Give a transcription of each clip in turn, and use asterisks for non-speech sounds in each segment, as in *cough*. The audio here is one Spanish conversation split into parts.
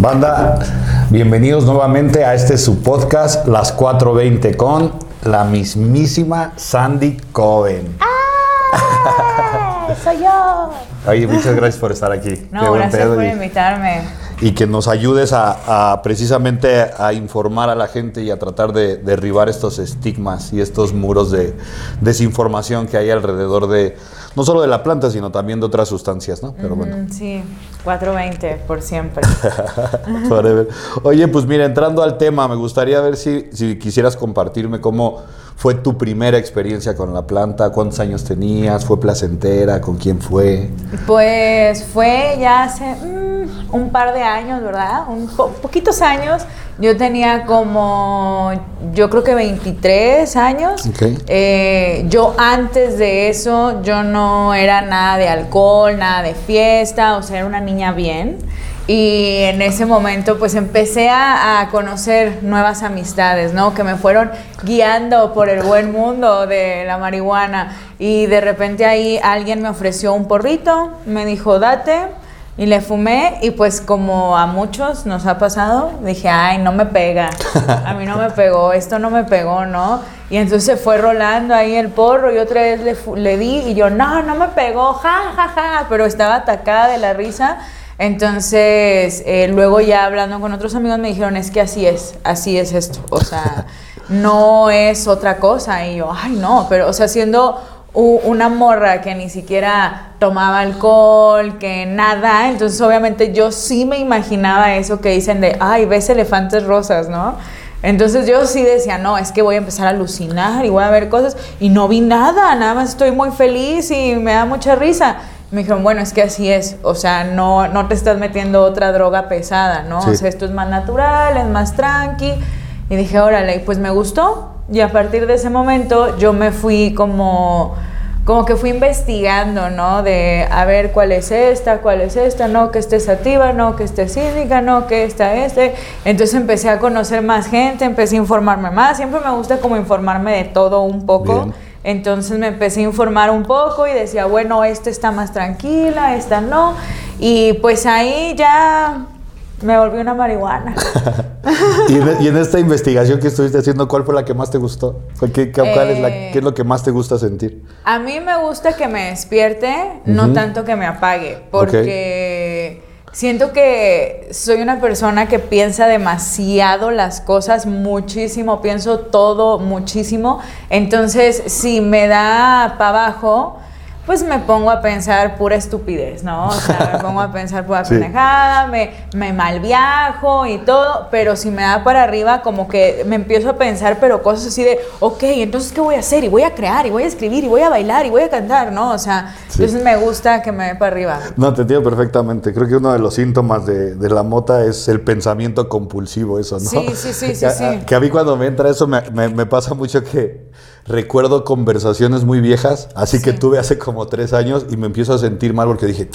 Banda, bienvenidos nuevamente a este su podcast, Las 420 con la mismísima Sandy Coven. ¡Ah! ¡Soy yo! Oye, muchas gracias por estar aquí. No, gracias por y- invitarme. y que nos ayudes a, a precisamente a informar a la gente y a tratar de derribar estos estigmas y estos muros de desinformación que hay alrededor de no solo de la planta, sino también de otras sustancias, ¿no? Pero bueno. Sí, 420 por siempre. *laughs* Oye, pues mira, entrando al tema, me gustaría ver si, si quisieras compartirme cómo fue tu primera experiencia con la planta, cuántos años tenías, fue placentera, con quién fue. Pues fue ya hace mm, un par de años, ¿verdad? Un po- poquitos años. Yo tenía como, yo creo que 23 años. Eh, yo antes de eso, yo no era nada de alcohol, nada de fiesta, o sea, era una niña bien. Y en ese momento pues empecé a, a conocer nuevas amistades, ¿no? Que me fueron guiando por el buen mundo de la marihuana. Y de repente ahí alguien me ofreció un porrito, me dijo, date. Y le fumé y pues como a muchos nos ha pasado, dije, ay, no me pega, a mí no me pegó, esto no me pegó, ¿no? Y entonces se fue rolando ahí el porro y otra vez le, le di y yo, no, no me pegó, ja, ja, ja, pero estaba atacada de la risa. Entonces, eh, luego ya hablando con otros amigos me dijeron, es que así es, así es esto, o sea, *laughs* no es otra cosa. Y yo, ay, no, pero, o sea, siendo una morra que ni siquiera tomaba alcohol, que nada, entonces obviamente yo sí me imaginaba eso que dicen de, ay, ves elefantes rosas, ¿no? Entonces yo sí decía, no, es que voy a empezar a alucinar y voy a ver cosas y no vi nada, nada más estoy muy feliz y me da mucha risa. Me dijeron, bueno, es que así es, o sea, no, no te estás metiendo otra droga pesada, ¿no? Sí. O sea, esto es más natural, es más tranqui. Y dije, órale, pues me gustó. Y a partir de ese momento yo me fui como, como que fui investigando, ¿no? De a ver cuál es esta, cuál es esta, no, que esta es sativa, no, que esta es cínica, no, que esta este. Entonces empecé a conocer más gente, empecé a informarme más. Siempre me gusta como informarme de todo un poco. Bien. Entonces me empecé a informar un poco y decía, bueno, esta está más tranquila, esta no. Y pues ahí ya me volví una marihuana. *laughs* y, en, y en esta investigación que estuviste haciendo, ¿cuál fue la que más te gustó? ¿Qué, qué- cuál es, la, Eh. qué es lo que más te gusta sentir? A mí me gusta que me despierte, no tanto que me apague, porque siento que soy una persona que piensa demasiado las cosas, muchísimo, pienso todo muchísimo. Entonces, si me da para abajo, pues me pongo a pensar pura estupidez, ¿no? O sea, me pongo a *laughs* pensar pura Sí. pendejada, me, me malviajo y todo, pero si me da para arriba, como que me empiezo a pensar, pero cosas así de, ok, entonces, ¿qué voy a hacer? Y voy a crear, y voy a escribir, y voy a bailar, y voy a cantar, ¿no? O sea, Sí. entonces me gusta que me dé para arriba. No, te entiendo perfectamente. Creo que uno de los síntomas de, de la mota es el pensamiento compulsivo, eso, ¿no? Sí, sí, sí, sí, *laughs* Que a- sí. Que a mí cuando me entra eso me, me- me pasa mucho que recuerdo conversaciones muy viejas, así que tuve hace como tres años y me empiezo a sentir mal porque dije,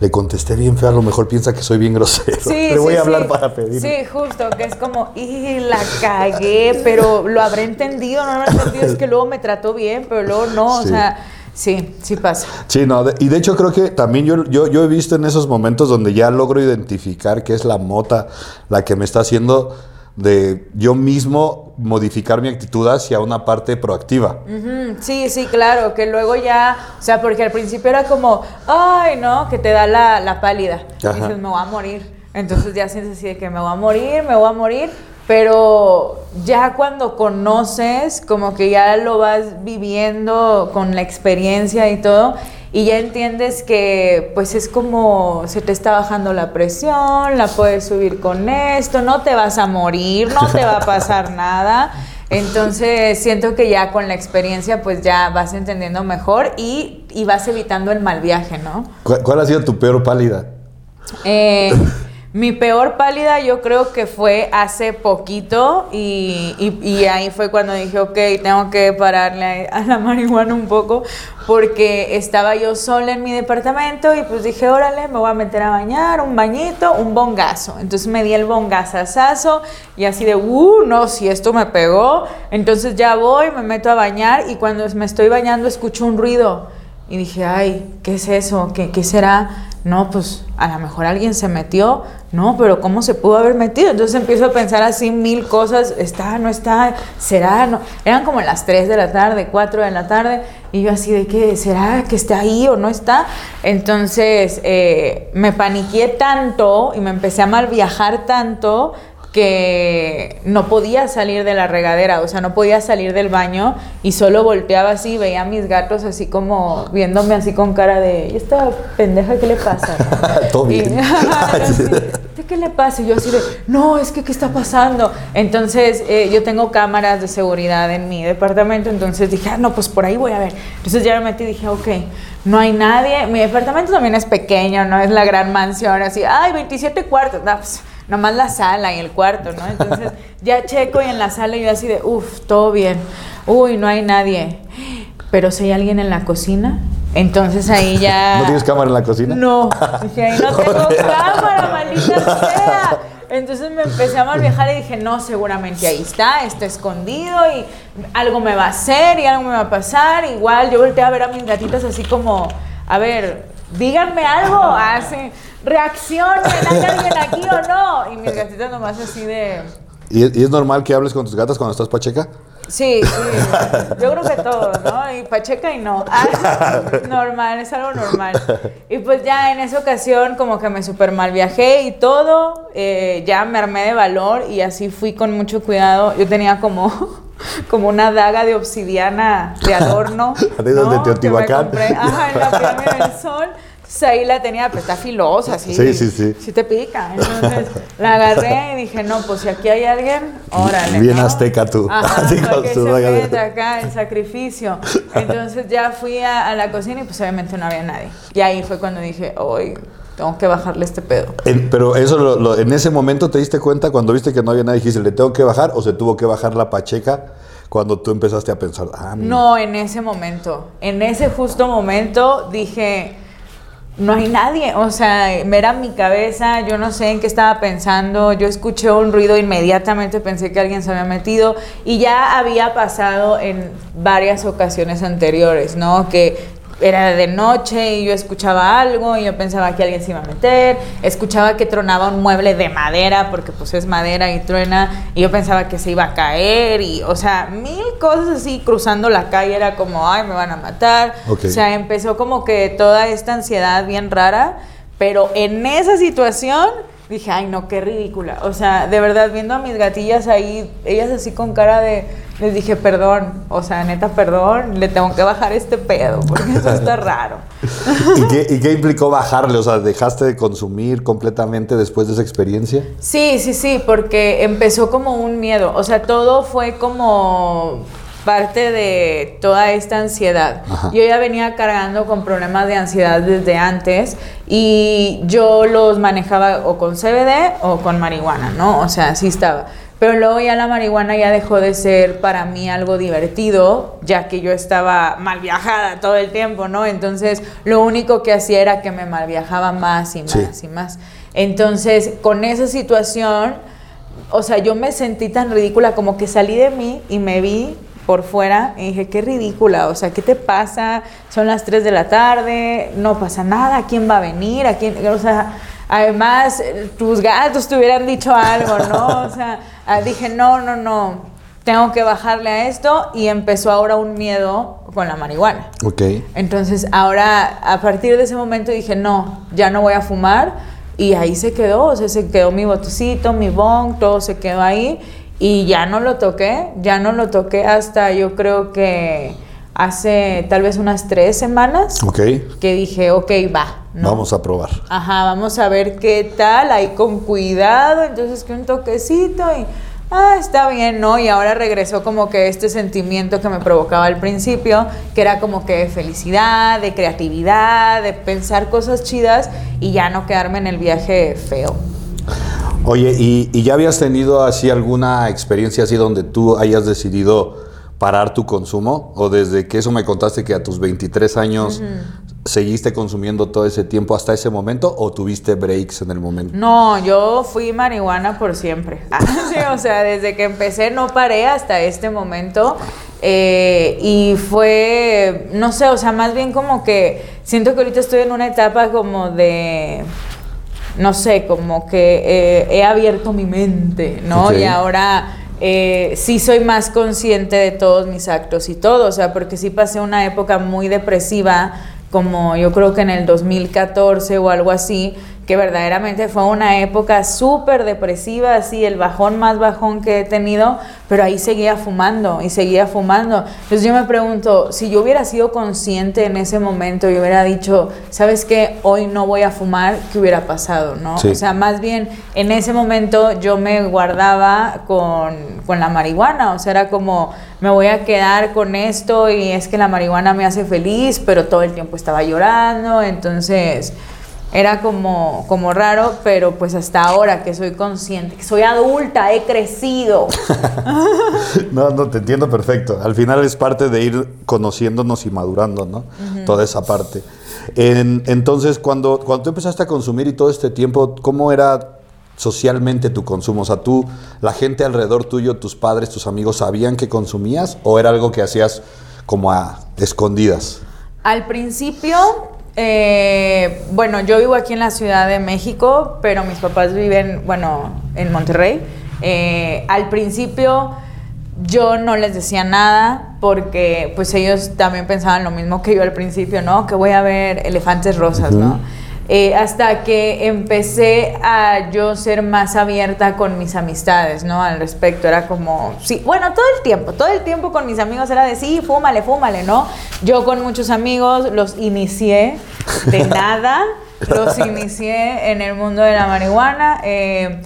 le contesté bien feo, a lo mejor piensa que soy bien grosero. Sí, *laughs* Le voy sí, a hablar sí. para pedir. Sí, justo, que es como, y la cagué, pero lo habré entendido, no lo habré entendido, es que luego me trató bien, pero luego no, o sea, sí, sí pasa. Sí, no, de- y de hecho creo que también yo, yo, yo he visto en esos momentos donde ya logro identificar que es la mota la que me está haciendo de yo mismo modificar mi actitud hacia una parte proactiva. Sí, sí, claro, que luego ya, o sea, porque al principio era como, ay, no, que te da la, la pálida. Y dices, me voy a morir. Entonces ya sientes así de que me voy a morir, me voy a morir. Pero ya cuando conoces, como que ya lo vas viviendo con la experiencia y todo, y ya entiendes que pues es como se te está bajando la presión, la puedes subir con esto, no te vas a morir, no te va a pasar *laughs* nada. Entonces siento que ya con la experiencia pues ya vas entendiendo mejor y, y vas evitando el mal viaje, ¿no? ¿Cuál, cuál ha sido tu peor pálida? Eh, mi peor pálida yo creo que fue hace poquito y, ahí fue cuando dije, ok, tengo que pararle a, a la *laughs* marihuana un poco porque estaba yo sola en mi departamento y pues dije, órale, me voy a meter a bañar, un bañito, un bongazo. Entonces me di el bongazazazo y así de, uh, no, si esto me pegó. Entonces ya voy, me meto a bañar y cuando me estoy bañando escucho un ruido. Y dije, ay, ¿qué es eso? ¿Qué, qué será? no, pues a lo mejor alguien se metió, no, pero ¿cómo se pudo haber metido? Entonces empiezo a pensar así mil cosas, está, no está, será, no. Eran como las 3 de la tarde, 4 de la tarde, y yo así de que, ¿será que está ahí o no está? Entonces eh, me paniqué tanto y me empecé a mal viajar tanto que no podía salir de la regadera, o sea, no podía salir del baño y solo volteaba así, veía a mis gatos así como viéndome así con cara de, ¿y esta pendeja qué le pasa? *laughs* Todo bien. *laughs* Y, *laughs* ¿Qué le pasa? Y yo así de, no, es que ¿qué está pasando? Entonces, eh, yo tengo cámaras de seguridad en mi departamento, entonces dije, ah, no, pues por ahí voy a ver. Entonces ya me metí y dije, ok, no hay nadie. Mi departamento también es pequeño, no es la gran mansión, así, ay, 27 cuartos, no, pues, nomás la sala y el cuarto, ¿no? Entonces *laughs* ya checo y en la sala yo así de, uff, todo bien, uy, no hay nadie, pero si hay alguien en la cocina, entonces ahí ya... *laughs* ¿No tienes cámara en la cocina? No, *laughs* dije, ahí no tengo cámara, maldita sea. Entonces me empecé a mal viajar y dije, no, seguramente ahí está, está escondido y algo me va a hacer y algo me va a pasar. Igual yo volteé a ver a mis gatitas así como, a ver, díganme algo, así reaccionen, ¿hay alguien aquí o no? Y mis gatitas nomás así de... ¿Y, es normal que hables con tus gatas cuando estás pacheca? Sí, sí. Yo creo que todo, ¿no? Y pacheca y no. Ah, *laughs* normal, es algo normal. Y pues ya en esa ocasión como que me super mal viajé y todo. Eh, ya me armé de valor y así fui con mucho cuidado. Yo tenía como, *laughs* como una daga de obsidiana de adorno. *laughs* De ¿no? de Teotihuacán. Ajá, en la pirámide del sol ahí la tenía, pero está filosa, ¿sí? Sí, sí, sí. Sí te pica. Entonces la agarré y dije, no, pues si aquí hay alguien, órale. Bien azteca tú. Ajá, *laughs* Así con su se acá el sacrificio. Entonces ya fui a, la cocina y pues obviamente no había nadie. Y ahí fue cuando dije, hoy tengo que bajarle este pedo. pero eso, en ese momento te diste cuenta cuando viste que no había nadie, dijiste, ¿le tengo que bajar o se tuvo que bajar la pacheca? Cuando tú empezaste a pensar, ah, No, en ese momento. En ese justo momento dije no hay nadie, o sea, era mi cabeza, yo no sé en qué estaba pensando, yo escuché un ruido, inmediatamente pensé que alguien se había metido y ya había pasado en varias ocasiones anteriores, ¿no? Que era de noche y yo escuchaba algo y yo pensaba que alguien se iba a meter, escuchaba que tronaba un mueble de madera porque pues es madera y truena y yo pensaba que se iba a caer y o sea, mil cosas así cruzando la calle era como, ay, me van a matar. O sea, empezó como que toda esta ansiedad bien rara, pero en esa situación dije, ay, no, qué ridícula. O sea, de verdad, viendo a mis gatillas ahí, ellas así con cara de, les dije, perdón, o sea, neta, perdón, le tengo que bajar este pedo, porque eso está *laughs* raro. ¿Y qué, implicó bajarle? O sea, ¿dejaste de consumir completamente después de esa experiencia? Sí, sí, sí, porque empezó como un miedo. O sea, todo fue como parte de toda esta ansiedad. Yo ya venía cargando con problemas de ansiedad desde antes y yo los manejaba o con CBD o con marihuana, ¿no? O sea, así estaba. Pero luego ya la marihuana ya dejó de ser para mí algo divertido, ya que yo estaba mal viajada todo el tiempo, ¿no? Entonces, lo único que hacía era que me mal viajaba más y más y más. Entonces, con esa situación, o sea, yo me sentí tan ridícula como que salí de mí y me vi por fuera y dije, qué ridícula, o sea, ¿qué te pasa? Son las 3 de la tarde, no pasa nada, ¿quién va a venir? ¿A quién? O sea, además, tus gatos te hubieran dicho algo, ¿no? *laughs* O sea, ah, dije, no, no, no, tengo que bajarle a esto y empezó ahora un miedo con la marihuana. Ok. Entonces, ahora, a partir de ese momento dije, no, ya no voy a fumar y ahí se quedó, o sea, se quedó mi botecito, mi bong, todo se quedó ahí y ya no lo toqué, ya no lo toqué hasta yo creo que hace tal vez unas tres semanas. Ok. Que dije, ok, va. Vamos a probar. Ajá, vamos a ver qué tal, ahí con cuidado, entonces que un toquecito y... Ah, está bien, ¿no? Y ahora regresó como que este sentimiento que me provocaba al principio, que era como que de felicidad, de creatividad, de pensar cosas chidas y ya no quedarme en el viaje feo. Oye, ¿y, ya habías tenido así alguna experiencia así donde tú hayas decidido parar tu consumo? ¿O desde que eso me contaste que a tus 23 años seguiste consumiendo todo ese tiempo hasta ese momento o tuviste breaks en el momento? No, yo fui marihuana por siempre. *laughs* o sea, desde que empecé no paré hasta este momento Eh, y fue, no sé, o sea, más bien como que siento que ahorita estoy en una etapa como de, no sé, como que eh, he abierto mi mente, ¿no? Y ahora eh, sí soy más consciente de todos mis actos y todo, o sea, porque sí pasé una época muy depresiva, como yo creo que en el 2014 o algo así, que verdaderamente fue una época súper depresiva, así el bajón más bajón que he tenido, pero ahí seguía fumando y seguía fumando. Entonces yo me pregunto, si yo hubiera sido consciente en ese momento y hubiera dicho, ¿sabes qué? Hoy no voy a fumar, ¿qué hubiera pasado? ¿no? Sí. O sea, más bien en ese momento yo me guardaba con, con la marihuana, o sea, era como, me voy a quedar con esto y es que la marihuana me hace feliz, pero todo el tiempo estaba llorando, entonces era como, como raro, pero pues hasta ahora que soy consciente, que soy adulta, he crecido. *laughs* No, no, te entiendo perfecto. Al final es parte de ir conociéndonos y madurando, ¿no? Toda esa parte. En- entonces, cuando, cuando tú empezaste a consumir y todo este tiempo, ¿cómo era socialmente tu consumo? O sea, tú, la gente alrededor tuyo, tus padres, tus amigos, ¿sabían que consumías o era algo que hacías como a escondidas? Al principio, eh, bueno, yo vivo aquí en la Ciudad de México, pero mis papás viven, bueno, en Monterrey. Eh, al principio yo no les decía nada porque pues ellos también pensaban lo mismo que yo al principio, ¿no? Que voy a ver elefantes rosas, ¿no? Eh, hasta que empecé a yo ser más abierta con mis amistades, ¿no? Al respecto, era como, sí, bueno, todo el tiempo, todo el tiempo con mis amigos era de, sí, fúmale, fúmale, ¿no? Yo con muchos amigos los inicié de *laughs* nada, los inicié en el mundo de la marihuana. eh,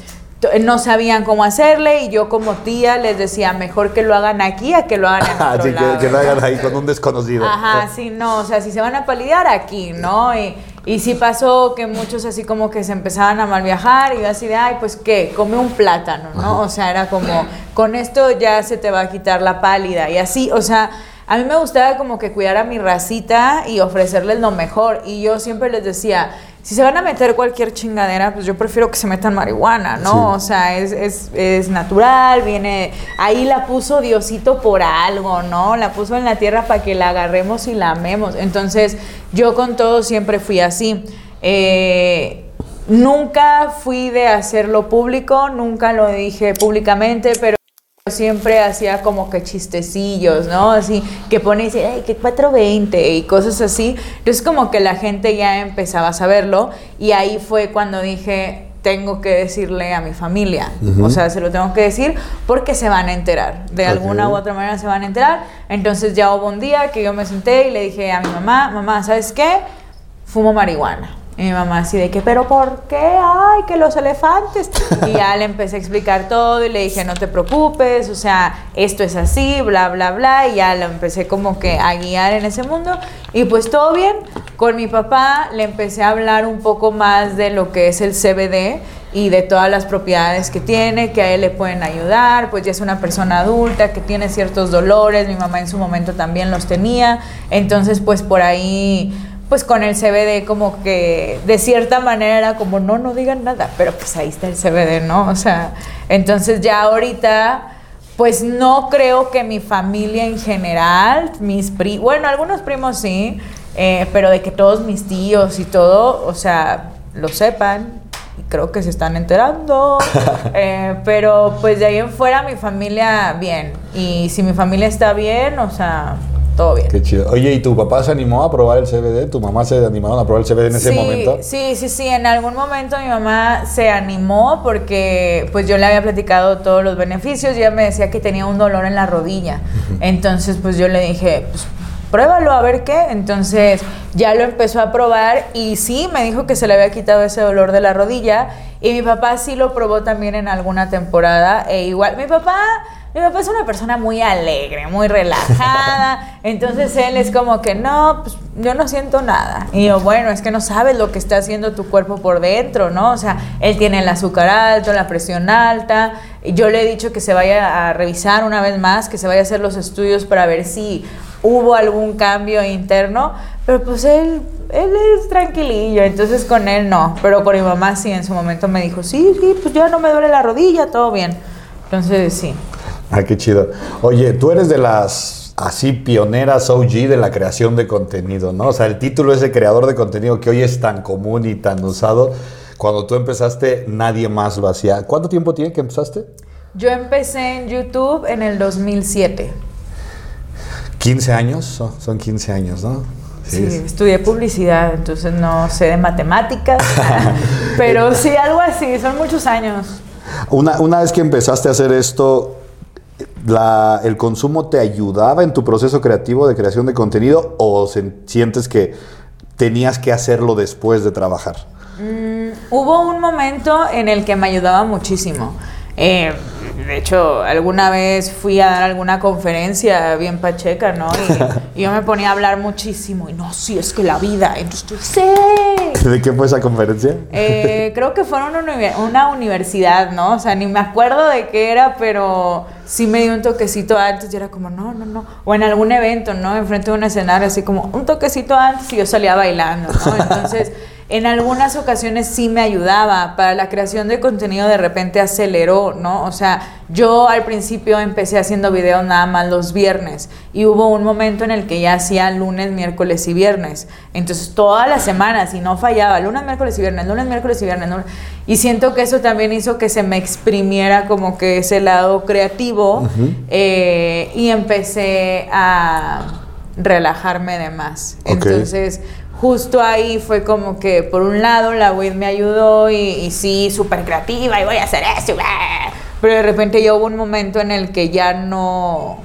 no sabían cómo hacerle y yo como tía les decía mejor que lo hagan aquí a que lo hagan en *laughs* otro Así lado, que, que lo hagan ahí con un desconocido. Ajá, sí, no, o sea, si se van a palidear aquí, ¿no? Y, y sí pasó que muchos así como que se empezaban a mal viajar y yo así de, ay, pues qué, come un plátano, ¿no? O sea, era como, con esto ya se te va a quitar la pálida y así, o sea, a mí me gustaba como que cuidar a mi racita y ofrecerles lo mejor. Y yo siempre les decía, si se van a meter cualquier chingadera, pues yo prefiero que se metan marihuana, ¿no? Sí. O sea, es, es, es natural, viene, ahí la puso Diosito por algo, ¿no? La puso en la tierra para que la agarremos y la amemos. Entonces, yo con todo siempre fui así. Eh, nunca fui de hacerlo público, nunca lo dije públicamente, pero siempre hacía como que chistecillos, ¿no? Así que pone y dice, ay, que 420 y cosas así. Entonces como que la gente ya empezaba a saberlo y ahí fue cuando dije, tengo que decirle a mi familia. O sea, se lo tengo que decir porque se van a enterar. De alguna u otra manera se van a enterar. Entonces ya hubo un día que yo me senté y le dije a mi mamá, mamá, ¿sabes qué? Fumo marihuana. Y mi mamá así de que, pero ¿por qué? Ay, que los elefantes. *laughs* Y ya le empecé a explicar todo y le dije, no te preocupes, o sea, esto es así, bla, bla, bla. Y ya lo empecé como que a guiar en ese mundo. Y pues todo bien. Con mi papá le empecé a hablar un poco más de lo que es el CBD y de todas las propiedades que tiene, que a él le pueden ayudar, pues ya es una persona adulta que tiene ciertos dolores, mi mamá en su momento también los tenía, entonces pues por ahí, pues con el CBD como que de cierta manera era como no, no digan nada, pero pues ahí está el CBD, ¿no? O sea, entonces ya ahorita... Pues no creo que mi familia en general, mis primos, bueno, algunos primos sí, eh, pero de que todos mis tíos y todo, o sea, lo sepan, y creo que se están enterando. *laughs* Eh, pero pues de ahí en fuera mi familia bien. Y si mi familia está bien, o sea, todo bien. Qué chido. Oye, ¿y tu papá se animó a probar el CBD? ¿Tu mamá se animaron a probar el CBD en ese sí, momento? Sí, sí, sí. En algún momento mi mamá se animó porque pues yo le había platicado todos los beneficios y ella me decía que tenía un dolor en la rodilla. Entonces pues yo le dije, pues pruébalo a ver qué. Entonces ya lo empezó a probar y sí, me dijo que se le había quitado ese dolor de la rodilla. Y mi papá sí lo probó también en alguna temporada. E igual, mi papá... Mi papá es una persona muy alegre, muy relajada. *laughs* Entonces él es como que no, pues yo no siento nada. Y yo, bueno, es que no sabes lo que está haciendo tu cuerpo por dentro, ¿no? O sea, él tiene el azúcar alto, la presión alta. Yo le he dicho que se vaya a revisar una vez más, que se vaya a hacer los estudios para ver si hubo algún cambio interno. Pero pues él, él es tranquilillo, entonces con él no. Pero con mi mamá sí, en su momento me dijo, sí, sí, pues ya no me duele la rodilla, todo bien. Entonces sí. Ah, qué chido. Oye, tú eres de las así pioneras OG de la creación de contenido, ¿no? O sea, el título es de creador de contenido que hoy es tan común y tan usado. Cuando tú empezaste, nadie más lo hacía. ¿Cuánto tiempo tiene que empezaste? Yo empecé en YouTube en el 2007. 15 años, son, son 15 años, ¿no? Sí, estudié publicidad, entonces no sé de matemáticas, *laughs* pero sí, algo así, son muchos años. Una, una vez que empezaste a hacer esto, la, ¿el consumo te ayudaba en tu proceso creativo de creación de contenido o sientes que tenías que hacerlo después de trabajar? Mm, hubo un momento en el que me ayudaba muchísimo. Eh, de hecho, alguna vez fui a dar alguna conferencia bien pacheca, ¿no? Y, *laughs* yo me ponía a hablar muchísimo. Y no, sí, es que la vida. Entonces, sí. ¿De qué fue esa conferencia? Eh, creo que fue una, una universidad, ¿no? O sea, ni me acuerdo de qué era, pero sí me dio un toquecito antes y era como, no, no, no. O en algún evento, ¿no? Enfrente de un escenario, así como un toquecito antes y yo salía bailando, ¿no? *laughs* Entonces en algunas ocasiones sí me ayudaba. Para la creación de contenido de repente aceleró, ¿no? O sea, yo al principio empecé haciendo videos nada más los viernes y hubo un momento en el que ya hacía lunes, miércoles y viernes. Entonces todas las semanas y no fallaba, lunes, miércoles y viernes, lunes, miércoles y viernes. Y siento que eso también hizo que se me exprimiera como que ese lado creativo eh, y empecé a relajarme de más. Entonces justo ahí fue como que por un lado la WID me ayudó y, sí, súper creativa y voy a hacer eso. Pero de repente ya hubo un momento en el que ya no,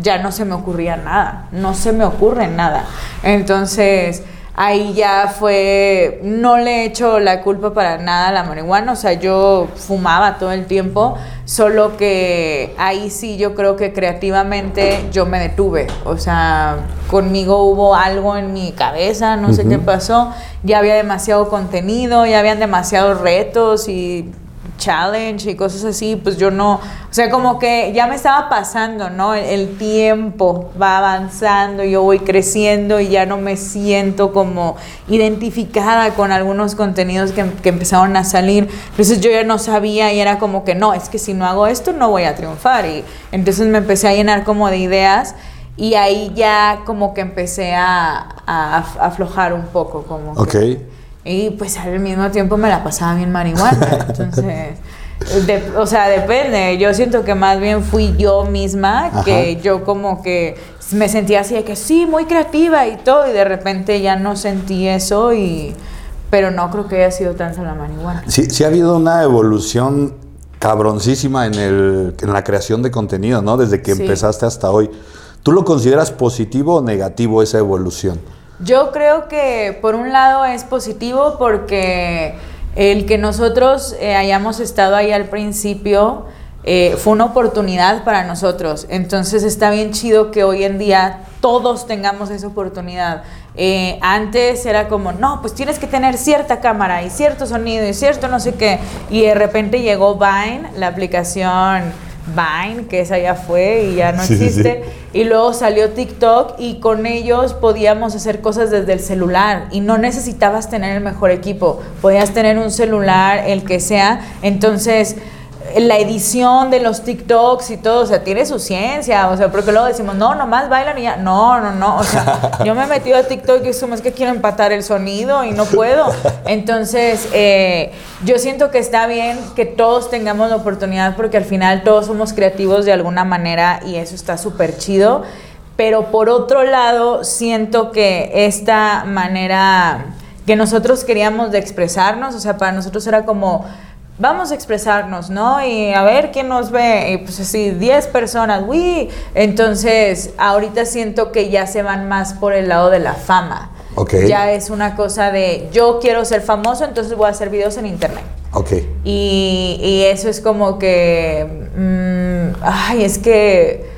ya no se me ocurría nada, no se me ocurre nada. Entonces ahí ya fue, no le he hecho la culpa para nada a la marihuana, o sea, yo fumaba todo el tiempo, solo que ahí sí yo creo que creativamente yo me detuve, o sea, conmigo hubo algo en mi cabeza, no sé qué pasó, ya había demasiado contenido, ya habían demasiados retos y challenge y cosas así, pues yo no, o sea, como que ya me estaba pasando, ¿no? El, tiempo va avanzando, yo voy creciendo y ya no me siento como identificada con algunos contenidos que, que empezaron a salir. Entonces yo ya no sabía y era como que no, es que si no hago esto no voy a triunfar. Y entonces me empecé a llenar como de ideas y ahí ya como que empecé a, a, aflojar un poco, como... Ok. Y pues al mismo tiempo me la pasaba bien marihuana. *laughs* Entonces, o sea, depende. Yo siento que más bien fui yo misma, que yo como que me sentía así de que sí, muy creativa y todo, y de repente ya no sentí eso y... Pero no creo que haya sido tanto la marihuana. Sí, sí ha habido una evolución cabroncísima en, el, en la creación de contenido, ¿no? Desde que empezaste hasta hoy. ¿Tú lo consideras positivo o negativo esa evolución? Yo creo que por un lado es positivo porque el que nosotros eh, hayamos estado ahí al principio eh, fue una oportunidad para nosotros. Entonces está bien chido que hoy en día todos tengamos esa oportunidad. Eh, antes era como, no, pues tienes que tener cierta cámara y cierto sonido y cierto no sé qué. Y de repente llegó Vine, la aplicación Vine, que esa ya fue y ya no existe. Y luego salió TikTok y con ellos podíamos hacer cosas desde el celular y no necesitabas tener el mejor equipo, podías tener un celular, el que sea. Entonces la edición de los TikToks y todo, o sea, tiene su ciencia, o sea, porque luego decimos, no, nomás bailan y ya, no, no, no, o sea, *laughs* yo me he metido a TikTok y es que quiero empatar el sonido y no puedo. Entonces, eh, yo siento que está bien que todos tengamos la oportunidad porque al final todos somos creativos de alguna manera y eso está súper chido, pero por otro lado, siento que esta manera que nosotros queríamos de expresarnos, o sea, para nosotros era como vamos a expresarnos, ¿no? Y a ver quién nos ve, y pues así, 10 personas, uy. Entonces, ahorita siento que ya se van más por el lado de la fama. Okay. Ya es una cosa de yo quiero ser famoso, entonces voy a hacer videos en internet. Ok. Y, y eso es como que, mm, ay, es que,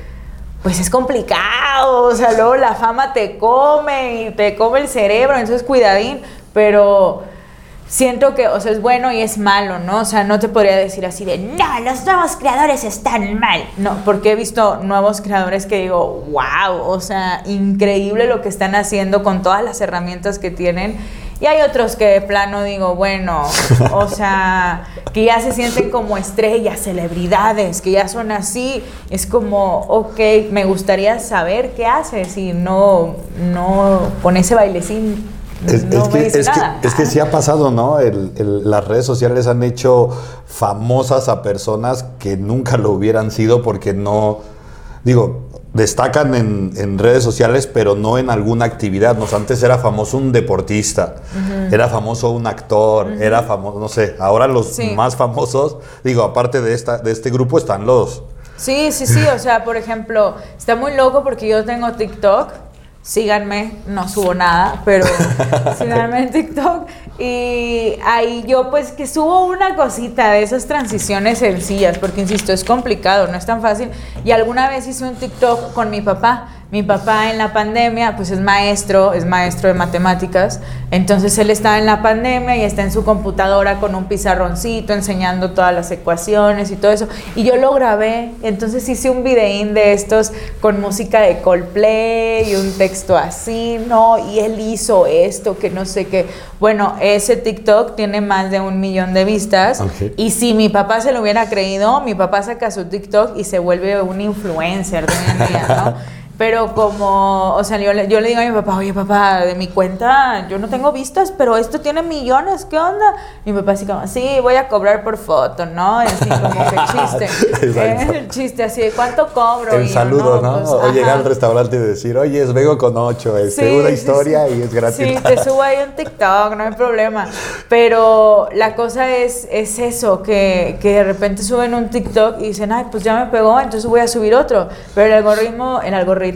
pues es complicado, o sea, luego la fama te come y te come el cerebro, entonces cuidadín, pero siento que, o sea, es bueno y es malo, ¿no? O sea, no te podría decir así de, no, los nuevos creadores están mal. No, porque he visto nuevos creadores que digo, wow, o sea, increíble lo que están haciendo con todas las herramientas que tienen. Y hay otros que de plano digo, bueno, o sea, que ya se sienten como estrellas, celebridades, que ya son así. Es como, ok, me gustaría saber qué haces y no, no con ese bailecín. Es, no es que, es, que, nada. es que sí ha pasado, ¿no? El- el- las redes sociales han hecho famosas a personas que nunca lo hubieran sido porque no, digo, destacan en, en redes sociales, pero no en alguna actividad. ¿no? Antes era famoso un deportista, era famoso un actor, era famoso, no sé, ahora los Sí. más famosos, digo, aparte de, esta, de este grupo están los... Sí, sí, sí, o sea, por ejemplo, está muy loco porque yo tengo TikTok, síganme, no subo nada, pero *laughs* síganme en TikTok y ahí yo pues que subo una cosita de esas transiciones sencillas, porque insisto, es complicado, no es tan fácil, y alguna vez hice un TikTok con mi papá. Mi papá en la pandemia, pues es maestro, es maestro de matemáticas, entonces él estaba en la pandemia y está en su computadora con un pizarroncito enseñando todas las ecuaciones y todo eso. Y yo lo grabé, entonces hice un videín de estos con música de Coldplay y un texto así, ¿no? Y él hizo esto, que no sé qué. Bueno, ese TikTok tiene más de un millón de vistas. Ok. Y si mi papá se lo hubiera creído, mi papá saca su TikTok y se vuelve un influencer de hoy en día, ¿no? *laughs* Pero como, o sea, yo le, yo le digo a mi papá, oye papá, de mi cuenta yo no tengo vistas, pero esto tiene millones, ¿qué onda? Y mi papá así como, sí, voy a cobrar por foto, ¿no? Y así como que chiste. El chiste *laughs* así, ¿cuánto cobro? El Y yo, saludo, ¿no? pues, o ajá. llegar al restaurante y decir, oye, es vengo con ocho, este, Sí, una sí, historia sí. y es gratis. Sí, te subo ahí un TikTok, no hay problema. Pero la cosa es, es eso, que, que de repente suben un TikTok y dicen, ay, pues ya me pegó, entonces voy a subir otro. Pero el algoritmo, el algoritmo,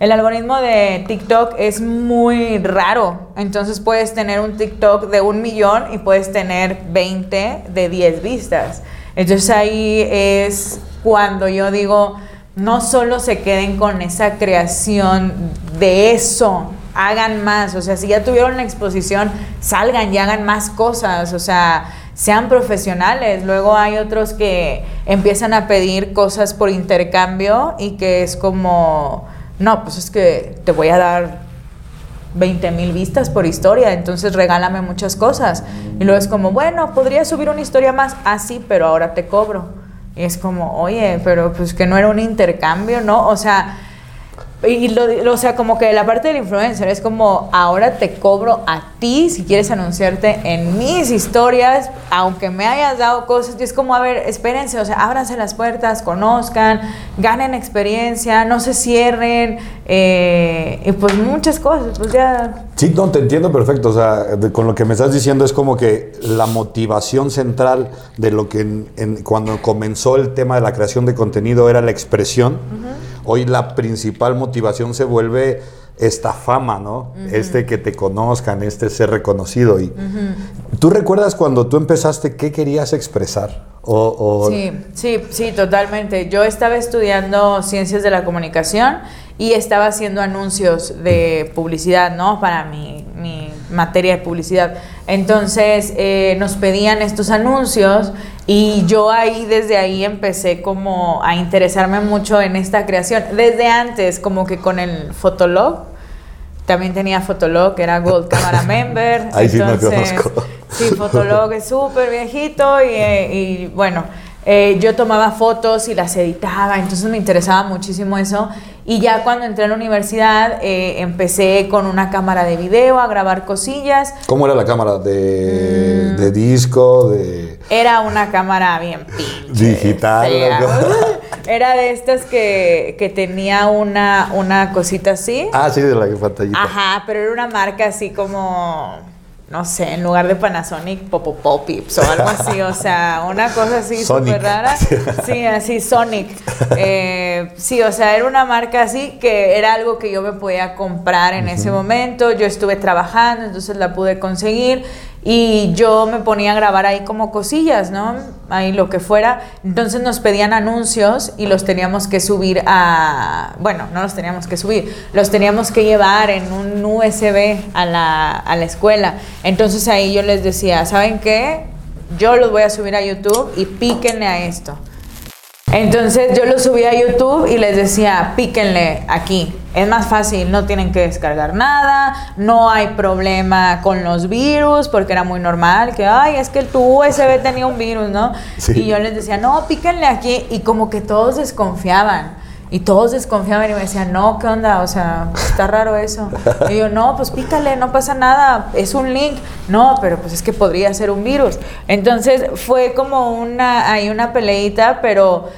el algoritmo de TikTok es muy raro. Entonces puedes tener un TikTok de un millón y puedes tener 20 de 10 vistas. Entonces ahí es cuando yo digo, no solo se queden con esa creación de eso, hagan más, o sea, si ya tuvieron la exposición, salgan y hagan más cosas, o sea, sean profesionales. Luego hay otros que empiezan a pedir cosas por intercambio y que es como, no, pues es que te voy a dar 20 mil vistas por historia, entonces regálame muchas cosas. Y luego es como, bueno, podría subir una historia más, así, pero ahora te cobro. Y es como, oye, pero pues que no era un intercambio, ¿no? O sea, y lo, o sea, como que la parte del influencer es como, ahora te cobro a ti si quieres anunciarte en mis historias, aunque me hayas dado cosas. Y es como, a ver, espérense, o sea, ábranse las puertas, conozcan, ganen experiencia, no se cierren, eh, y pues muchas cosas, pues ya... Sí, no, te entiendo perfecto. O sea, de- con lo que me estás diciendo es como que la motivación central de lo que en- en- cuando comenzó el tema de la creación de contenido era la expresión. Hoy la principal motivación se vuelve esta fama, ¿no? Este que te conozcan, este ser reconocido. Y ¿Tú recuerdas cuando tú empezaste qué querías expresar? O, o- Sí, sí, sí, totalmente. Yo estaba estudiando ciencias de la comunicación y estaba haciendo anuncios de publicidad, ¿no? Para mi, mi materia de publicidad. Entonces eh, nos pedían estos anuncios y yo ahí, desde ahí empecé como a interesarme mucho en esta creación. Desde antes, como que con el Fotolog. También tenía Fotolog, que era Gold Camera Member. *laughs* Ahí sí no Entonces, conozco. Sí, Fotolog es súper viejito y, eh, y, bueno, eh, yo tomaba fotos y las editaba, entonces me interesaba muchísimo eso. Y ya cuando entré a la universidad eh, empecé con una cámara de video a grabar cosillas. ¿Cómo era la cámara? ¿De, Mm. de disco? ¿De Era una cámara bien pinche. digital? *laughs* Era de estas que, que tenía una, una cosita así. Ah, sí, de la pantallita. Ajá, pero era una marca así como, no sé, en lugar de Panasonic, Popopopips o algo así, o sea, una cosa así súper rara. *laughs* Sí, así, Sonic. Eh, sí, o sea, era una marca así que era algo que yo me podía comprar en ese momento. Yo estuve trabajando, entonces la pude conseguir. Y yo me ponía a grabar ahí como cosillas, ¿no? Ahí lo que fuera. Entonces nos pedían anuncios y los teníamos que subir a... Bueno, no los teníamos que subir, los teníamos que llevar en un USB a la, a la escuela. Entonces ahí yo les decía, ¿saben qué? Yo los voy a subir a YouTube y píquenle a esto. Entonces yo lo subí a YouTube y les decía, píquenle aquí. Es más fácil, no tienen que descargar nada, no hay problema con los virus, porque era muy normal que, ay, es que tu USB tenía un virus, ¿no? Y yo les decía, no, píquenle aquí. Y como que todos desconfiaban. Y todos desconfiaban y me decían, no, ¿qué onda? O sea, está raro eso. Y yo, no, pues pícale, no pasa nada, es un link. No, pero pues es que podría ser un virus. Entonces fue como una, hay una peleita, pero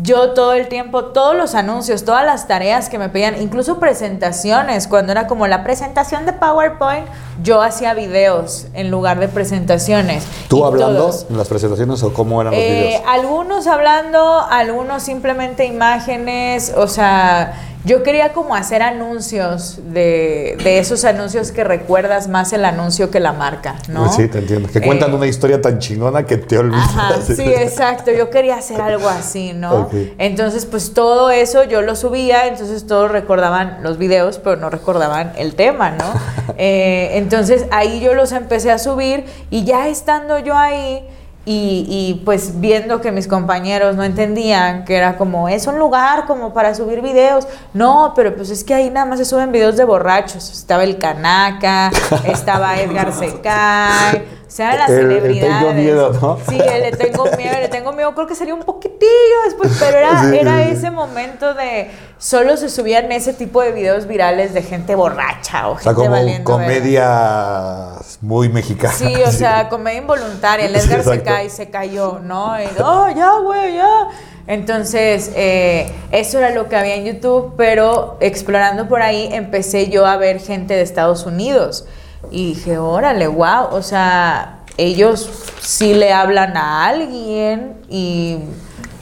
yo todo el tiempo, todos los anuncios, todas las tareas que me pedían, incluso presentaciones, cuando era como la presentación de PowerPoint, yo hacía videos en lugar de presentaciones. ¿Tú hablando en las presentaciones o cómo eran los eh, videos? Algunos hablando, algunos simplemente imágenes, o sea, yo quería como hacer anuncios de, esos anuncios que recuerdas más el anuncio que la marca, ¿no? Sí, te entiendo. Que cuentan eh, una historia tan chingona que te olvidas. Ajá, *laughs* sí, exacto. Yo quería hacer algo así, ¿no? Entonces, pues todo eso yo lo subía, entonces todos recordaban los videos, pero no recordaban el tema, ¿no? *laughs* Eh, entonces ahí yo los empecé a subir y ya estando yo ahí y, pues viendo que mis compañeros no entendían que era como, es un lugar como para subir videos. No, pero pues es que ahí nada más se suben videos de borrachos. Estaba el Canaca, estaba Edgar *laughs* Secay, sea, las celebridades. Le tengo miedo, ¿no? Sí, le tengo miedo, le tengo miedo. Creo que sería un poquitillo después, pero era, era ese momento de solo se subían ese tipo de videos virales de gente borracha o, gente como comedia muy mexicana. Sí, o sea, *laughs* comedia involuntaria. El Edgar se cae, se cayó, ¿no? Y, oh, ya, güey, ya. Entonces, eh, eso era lo que había en YouTube, pero explorando por ahí empecé yo a ver gente de Estados Unidos. Y dije, órale, wow, o sea, ellos sí le hablan a alguien y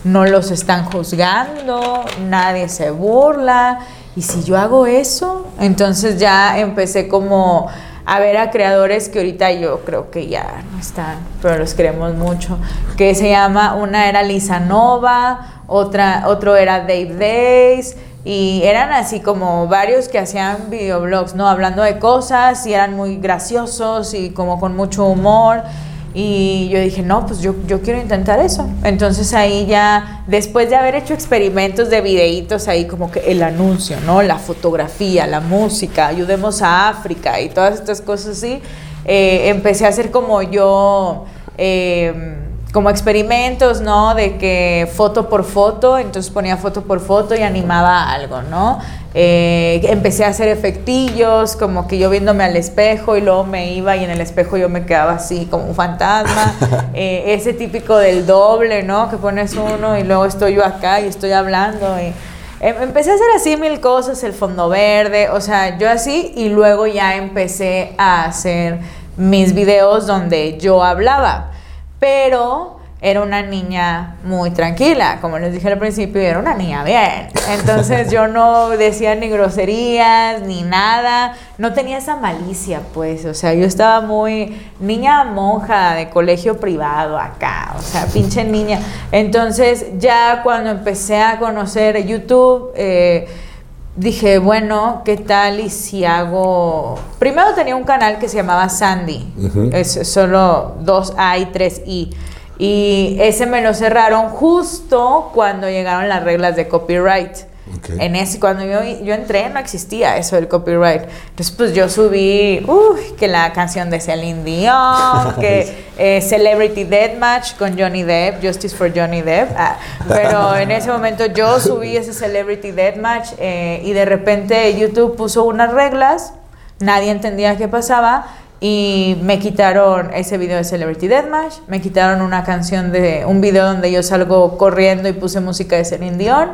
no los están juzgando, nadie se burla. Y si yo hago eso, entonces ya empecé como a ver a creadores que ahorita yo creo que ya no están, pero los queremos mucho, que se llama, una era Lisa Nova, otra, otro era Dave Days, y eran así como varios que hacían videoblogs, ¿no? Hablando de cosas y eran muy graciosos y como con mucho humor. Y yo dije, no, pues yo, yo quiero intentar eso. Entonces ahí ya, después de haber hecho experimentos de videitos ahí como que el anuncio, ¿no? La fotografía, la música, ayudemos a África y todas estas cosas así, eh, empecé a hacer como yo... Eh, como experimentos, ¿no? De que foto por foto, entonces ponía foto por foto y animaba algo, ¿no? Eh, empecé a hacer efectillos, como que yo viéndome al espejo y luego me iba y en el espejo yo me quedaba así como un fantasma. *laughs* Eh, ese típico del doble, ¿no? Que pones uno y luego estoy yo acá y estoy hablando. Y, em, empecé a hacer así mil cosas, el fondo verde, o sea, yo así y luego ya empecé a hacer mis videos donde yo hablaba pero era una niña muy tranquila, como les dije al principio, era una niña bien. Entonces *laughs* yo no decía ni groserías ni nada, no tenía esa malicia, pues, o sea, yo estaba muy niña monja de colegio privado acá, o sea, pinche niña. Entonces ya cuando empecé a conocer YouTube, eh, dije, bueno, ¿qué tal y si hago... Primero tenía un canal que se llamaba Sandy, es solo dos A y tres I. Y ese me lo cerraron justo cuando llegaron las reglas de copyright. En ese, cuando yo, yo entré no existía eso del copyright. Entonces, pues yo subí, uy, que la canción de Celine Dion, *laughs* que eh, Celebrity Deathmatch con Johnny Depp, Justice for Johnny Depp. Ah, pero *laughs* en ese momento yo subí ese Celebrity Deathmatch eh, y de repente YouTube puso unas reglas, nadie entendía qué pasaba y me quitaron ese video de Celebrity Deathmatch, me quitaron una canción de un video donde yo salgo corriendo y puse música de Celine Dion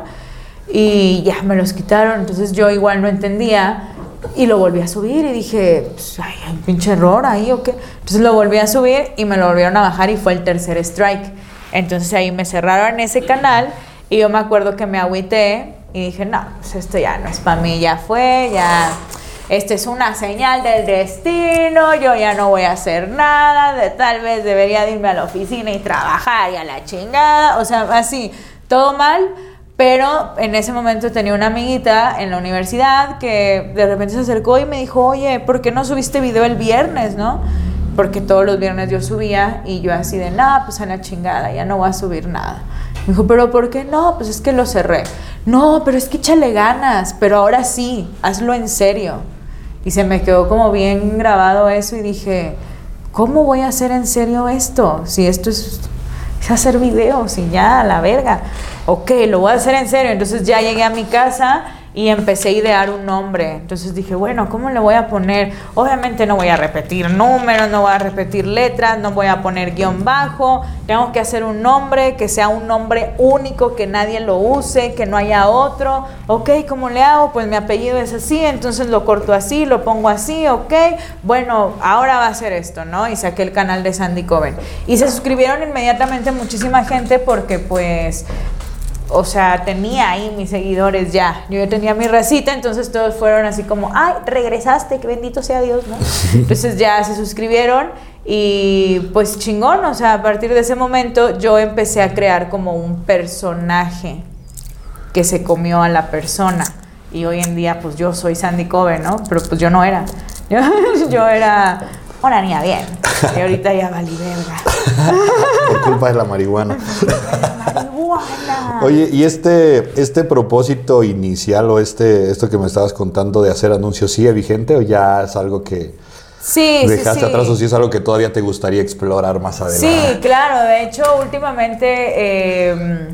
y ya me los quitaron, entonces yo igual no entendía y lo volví a subir y dije, pues, ay, hay un pinche error ahí o qué. Entonces lo volví a subir y me lo volvieron a bajar y fue el tercer strike. Entonces ahí me cerraron ese canal y yo me acuerdo que me agüité y dije, no, pues esto ya no es para mí, ya fue, ya, esto es una señal del destino, yo ya no voy a hacer nada, de, tal vez debería irme a la oficina y trabajar y a la chingada, o sea, así, todo mal pero en ese momento tenía una amiguita en la universidad que de repente se acercó y me dijo, oye, ¿por qué no subiste video el viernes, no? Porque todos los viernes yo subía y yo así de, nada, pues a la chingada, ya no voy a subir nada. Me dijo, pero ¿por qué no? Pues es que lo cerré. No, pero es que échale ganas, pero ahora sí, hazlo en serio. Y se me quedó como bien grabado eso y dije, ¿cómo voy a hacer en serio esto? Si esto es, hacer videos y ya, la verga. Ok, lo voy a hacer en serio. Entonces ya llegué a mi casa y empecé a idear un nombre. Entonces dije, bueno, ¿cómo le voy a poner? Obviamente no voy a repetir números, no voy a repetir letras, no voy a poner guion bajo. Tengo que hacer un nombre que sea un nombre único, que nadie lo use, que no haya otro. Ok, ¿cómo le hago? Pues mi apellido es así, entonces lo corto así, lo pongo así, ok. Bueno, ahora va a ser esto, ¿no? Y saqué el canal de Sandy Coven. Y se suscribieron inmediatamente muchísima gente porque pues o sea, tenía ahí mis seguidores ya. Yo ya tenía mi recita, entonces todos fueron así como, ay, regresaste, que bendito sea Dios, ¿no? *laughs* Entonces ya se suscribieron y pues chingón, o sea, a partir de ese momento yo empecé a crear como un personaje que se comió a la persona. Y hoy en día pues yo soy Sandy Cove, ¿no? Pero pues yo no era. Yo, *laughs* yo era una niña bien. Y ahorita ya valí verga. *laughs* Por culpa de la marihuana. Oye, ¿y este, este propósito inicial o este, esto que me estabas contando de hacer anuncios sigue vigente o ya es algo que sí, dejaste sí, sí. atrás o si es algo que todavía te gustaría explorar más adelante? Sí, claro. De hecho, últimamente, eh,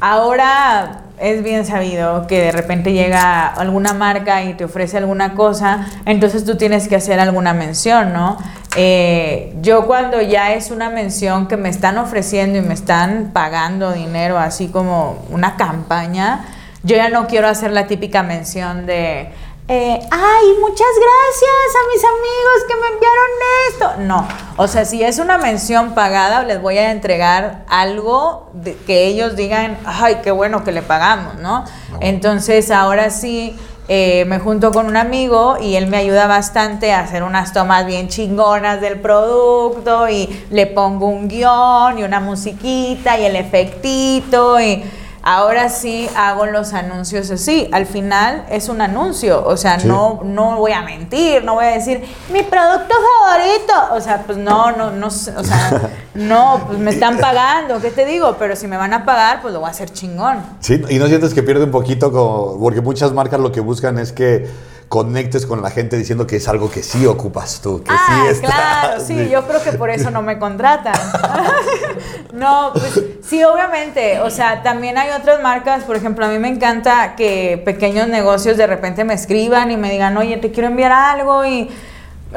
ahora es bien sabido que de repente llega alguna marca y te ofrece alguna cosa, entonces tú tienes que hacer alguna mención, ¿no? Eh, yo cuando ya es una mención que me están ofreciendo y me están pagando dinero, así como una campaña, yo ya no quiero hacer la típica mención de, eh, ay, muchas gracias a mis amigos que me enviaron esto. No, o sea, si es una mención pagada, les voy a entregar algo de, que ellos digan, ay, qué bueno que le pagamos, ¿no? Entonces, ahora sí. Eh, me junto con un amigo y él me ayuda bastante a hacer unas tomas bien chingonas del producto y le pongo un guion y una musiquita y el efectito y ahora sí hago los anuncios así. Al final es un anuncio, o sea, Sí. no, no voy a mentir, no voy a decir mi producto favorito. O sea, pues no, no, no, o sea, *laughs* no, pues me están pagando, ¿qué te digo? Pero si me van a pagar, pues lo voy a hacer chingón. Sí, y no sientes que pierde un poquito como, porque muchas marcas lo que buscan es que conectes con la gente diciendo que es algo que sí ocupas tú, que ah, sí está. claro, sí, yo creo que por eso no me contratan. *laughs* no, pues sí, obviamente, o sea, también hay otras marcas, por ejemplo, a mí me encanta que pequeños negocios de repente me escriban y me digan, oye, te quiero enviar algo y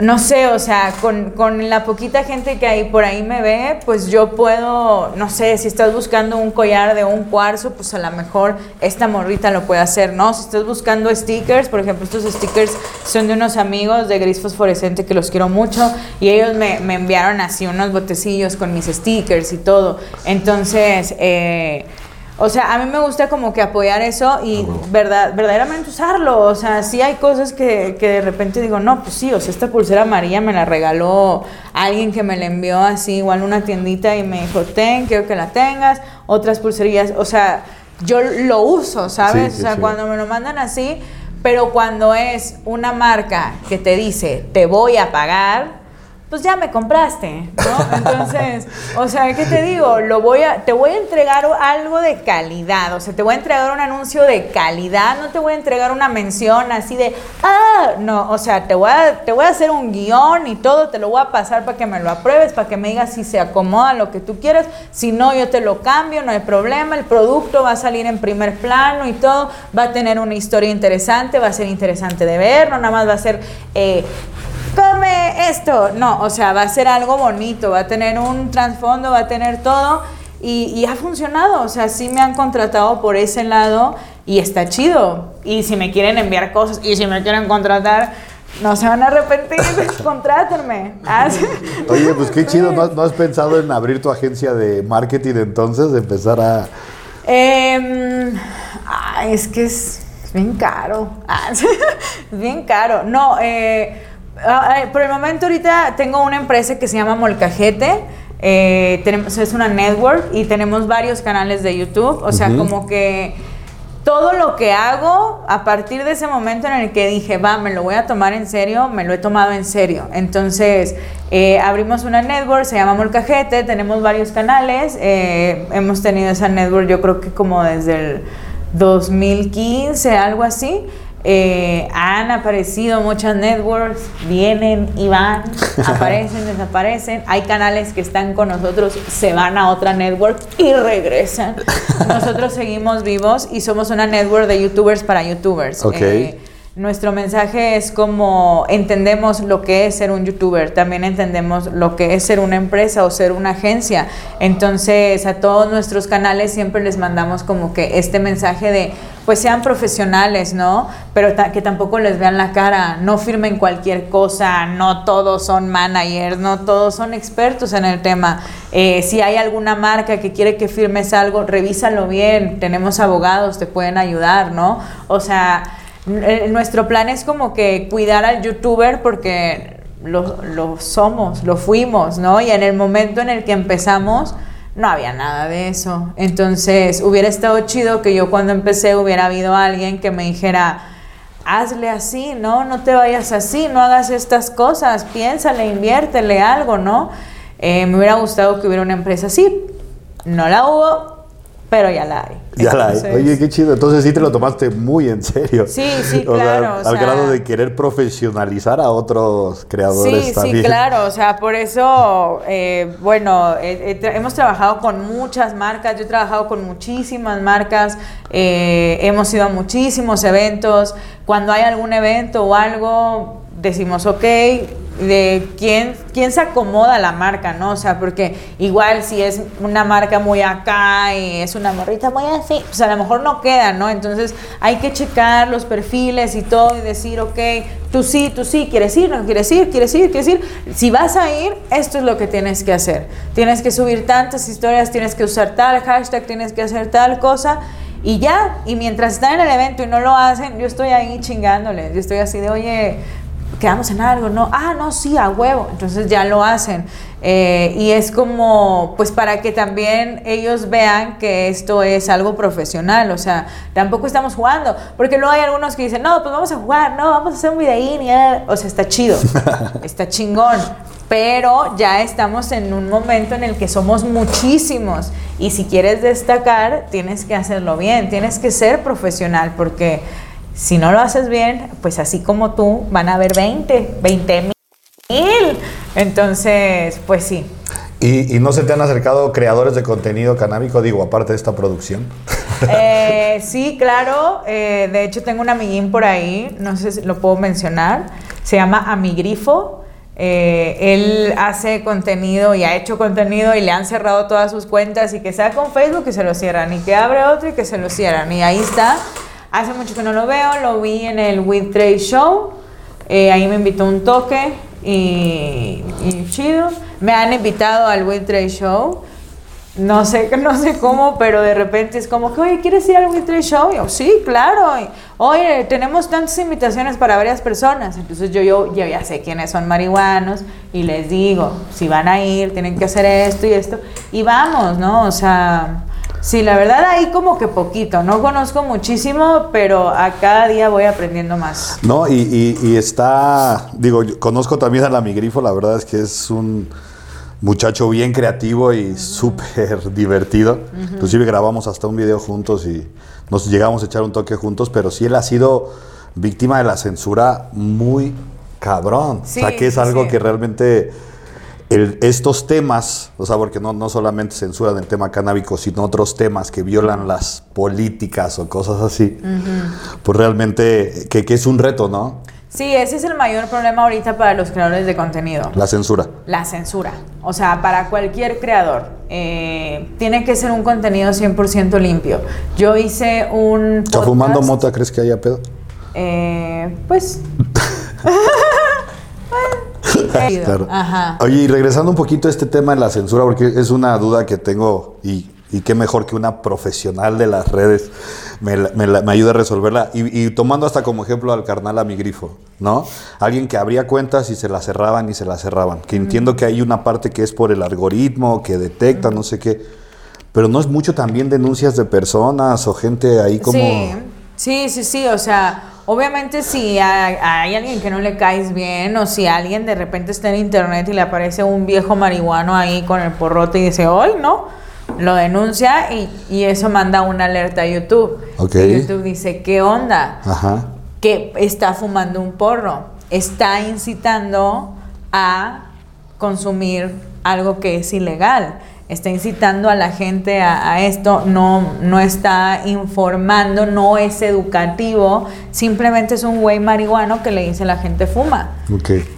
no sé, o sea, con, con la poquita gente que ahí por ahí me ve, pues yo puedo, no sé, si estás buscando un collar de un cuarzo, pues a lo mejor esta morrita lo puede hacer, ¿no? Si estás buscando stickers, por ejemplo, estos stickers son de unos amigos de Gris Fosforescente que los quiero mucho y ellos me, me enviaron así unos botecillos con mis stickers y todo. Entonces, eh, o sea, a mí me gusta como que apoyar eso y verdad, verdaderamente usarlo. O sea, sí hay cosas que, que de repente digo, no, pues sí, o sea, esta pulsera amarilla me la regaló alguien que me la envió así, igual una tiendita y me dijo, ten, quiero que la tengas. Otras pulserillas, o sea, yo lo uso, ¿sabes? Sí, sí, o sea, sí. cuando me lo mandan así, pero cuando es una marca que te dice, te voy a pagar, pues ya me compraste, ¿no? *laughs* Entonces, o sea, ¿qué te digo? Lo voy a, te voy a entregar algo de calidad, o sea, te voy a entregar un anuncio de calidad, no te voy a entregar una mención así de, ah, no, o sea, te voy a, te voy a hacer un guion y todo, te lo voy a pasar para que me lo apruebes, para que me digas si se acomoda lo que tú quieres, si no, yo te lo cambio, no hay problema, el producto va a salir en primer plano y todo, va a tener una historia interesante, va a ser interesante de ver, no nada más va a ser... Eh, come esto. No, o sea, va a ser algo bonito, va a tener un trasfondo, va a tener todo. Y, y ha funcionado, o sea, sí me han contratado por ese lado y está chido. Y si me quieren enviar cosas y si me quieren contratar, no se van a arrepentir, *laughs* contrátenme. Ah. Oye, pues qué chido, ¿no, has- *laughs* no has pensado en abrir tu agencia de marketing entonces? De empezar a... Em, ay, es que es, es bien caro. Ah, *laughs* es bien caro. No, eh, ah, por el momento ahorita tengo una empresa que se llama Molcajete. Eh, tenemos, es una network y tenemos varios canales de YouTube. O sea, como que todo lo que hago, a partir de ese momento en el que dije, va, me lo voy a tomar en serio, me lo he tomado en serio. Entonces, Eh, abrimos una network, se llama Molcajete, tenemos varios canales, eh, hemos tenido esa network yo creo que como desde el 2015, algo así. Eh, han aparecido muchas networks, vienen y van, *laughs* aparecen, desaparecen. Hay canales que están con nosotros, se van a otra network y regresan. *laughs* Nosotros seguimos vivos y somos una network de youtubers para youtubers. Okay. Nuestro mensaje es como entendemos lo que es ser un youtuber, también entendemos lo que es ser una empresa o ser una agencia. Entonces a todos nuestros canales siempre les mandamos como que este mensaje de pues sean profesionales, ¿no? Pero que tampoco les vean la cara, no firmen cualquier cosa, no todos son managers, no todos son expertos en el tema. Eh, si hay alguna marca que quiere que firmes algo, revísalo bien, tenemos abogados, te pueden ayudar, ¿no? O sea eh, nuestro plan es como que cuidar al youtuber porque lo, somos, lo fuimos, ¿no? Y en el momento en el que empezamos, no había nada de eso. Entonces, hubiera estado chido que yo cuando empecé hubiera habido alguien que me dijera, hazle así, ¿no? No te vayas así, no hagas estas cosas, piénsale, inviértele algo, ¿no? Eh, me hubiera gustado que hubiera una empresa así. No la hubo, pero ya la hay. Ya la hay. Oye, qué chido. Entonces sí te lo tomaste muy en serio. Sí, sí, *laughs* claro. al grado de querer profesionalizar a otros creadores sí, Sí, claro. O sea, por eso, eh, bueno, hemos trabajado con muchas marcas. Yo he trabajado con muchísimas marcas. Eh, hemos ido a muchísimos eventos. Cuando hay algún evento o algo, decimos, ok, de quién, quién se acomoda la marca, ¿no? O sea, porque igual si es una marca muy acá y es una morrita muy así, pues a lo mejor no queda, ¿no? Entonces hay que checar los perfiles y todo y decir, ok, tú sí, tú sí, quieres ir, no quieres ir, quieres ir, quieres ir. Si vas a ir, esto es lo que tienes que hacer. Tienes que subir tantas historias, tienes que usar tal hashtag, tienes que hacer tal cosa. Y ya, y mientras están en el evento y no lo hacen, yo estoy ahí chingándoles. Yo estoy así de, oye, quedamos en algo, no, ah, no, sí, a huevo, entonces ya lo hacen. Eh, y es como, pues para que también ellos vean que esto es algo profesional, o sea, tampoco estamos jugando, porque luego hay algunos que dicen, no, pues vamos a jugar, no, vamos a hacer un videín, y, o sea, está chido, *laughs* está chingón, pero ya estamos en un momento en el que somos muchísimos. Y si quieres destacar, tienes que hacerlo bien, tienes que ser profesional, porque si no lo haces bien, pues así como tú, van a haber 20, 20 mil. Entonces, pues sí. ¿Y, no se te han acercado creadores de contenido canábico, digo, aparte de esta producción? *laughs* Eh, sí, claro. Eh, de hecho, tengo un amiguín por ahí, no sé si lo puedo mencionar. Se llama Amigrifo. Eh, él hace contenido y ha hecho contenido y le han cerrado todas sus cuentas y que sea con Facebook y se lo cierran y que abre otro y que se lo cierran. Y ahí está Hace mucho que no lo veo, lo vi en el With Trade Show. Eh, ahí me invitó un toque y, chido. Me han invitado al With Trade Show. No sé, *laughs* no sé cómo, pero de repente es como que, oye, ¿quieres ir al With Trade Show? yo, sí, claro. oye, tenemos tantas invitaciones para varias personas. Entonces yo, yo, yo ya sé quiénes son marihuanos y les digo, si van a ir, tienen que hacer esto y esto. Y vamos, ¿no? O sea, Sí, la verdad ahí como que poquito, no conozco muchísimo, pero a cada día voy aprendiendo más. No, y, está, digo, conozco también a la Migrifo, la verdad es que es un muchacho bien creativo y súper *laughs* divertido. Inclusive grabamos hasta un video juntos y nos llegamos a echar un toque juntos, pero sí él ha sido víctima de la censura muy cabrón. o sea, que es algo que realmente estos temas, o sea, porque no, no solamente censuran el tema canábico, sino otros temas que violan las políticas o cosas así, pues realmente que, es un reto, ¿no? Sí, ese es el mayor problema ahorita para los creadores de contenido. La censura. La censura. O sea, para cualquier creador. Eh, tiene que ser un contenido 100% limpio. Yo hice un... ¿Está fumando mota? ¿Crees que haya pedo? Eh, pues... *laughs* *laughs* Oye, y regresando un poquito a este tema de la censura, porque es una duda que tengo y, qué mejor que una profesional de las redes me, ayude a resolverla. Y, tomando hasta como ejemplo al carnal a mi grifo, ¿no? Alguien que abría cuentas y se la cerraban y se la cerraban. Que entiendo que hay una parte que es por el algoritmo, que detecta, no sé qué. Pero no es mucho también denuncias de personas o gente ahí como... Sí, sí, sí, sí. O sea obviamente si hay, alguien que no le caes bien o si alguien de repente está en internet y le aparece un viejo marihuano ahí con el porrote y dice, hoy no, lo denuncia y, y eso manda una alerta a YouTube. Ok. Y YouTube dice, ¿qué onda? Ajá. que está fumando un porro, está incitando a consumir algo que es ilegal, está incitando a la gente a, a esto, no, no está informando, no es educativo, simplemente es un güey marihuano que le dice a la gente fuma.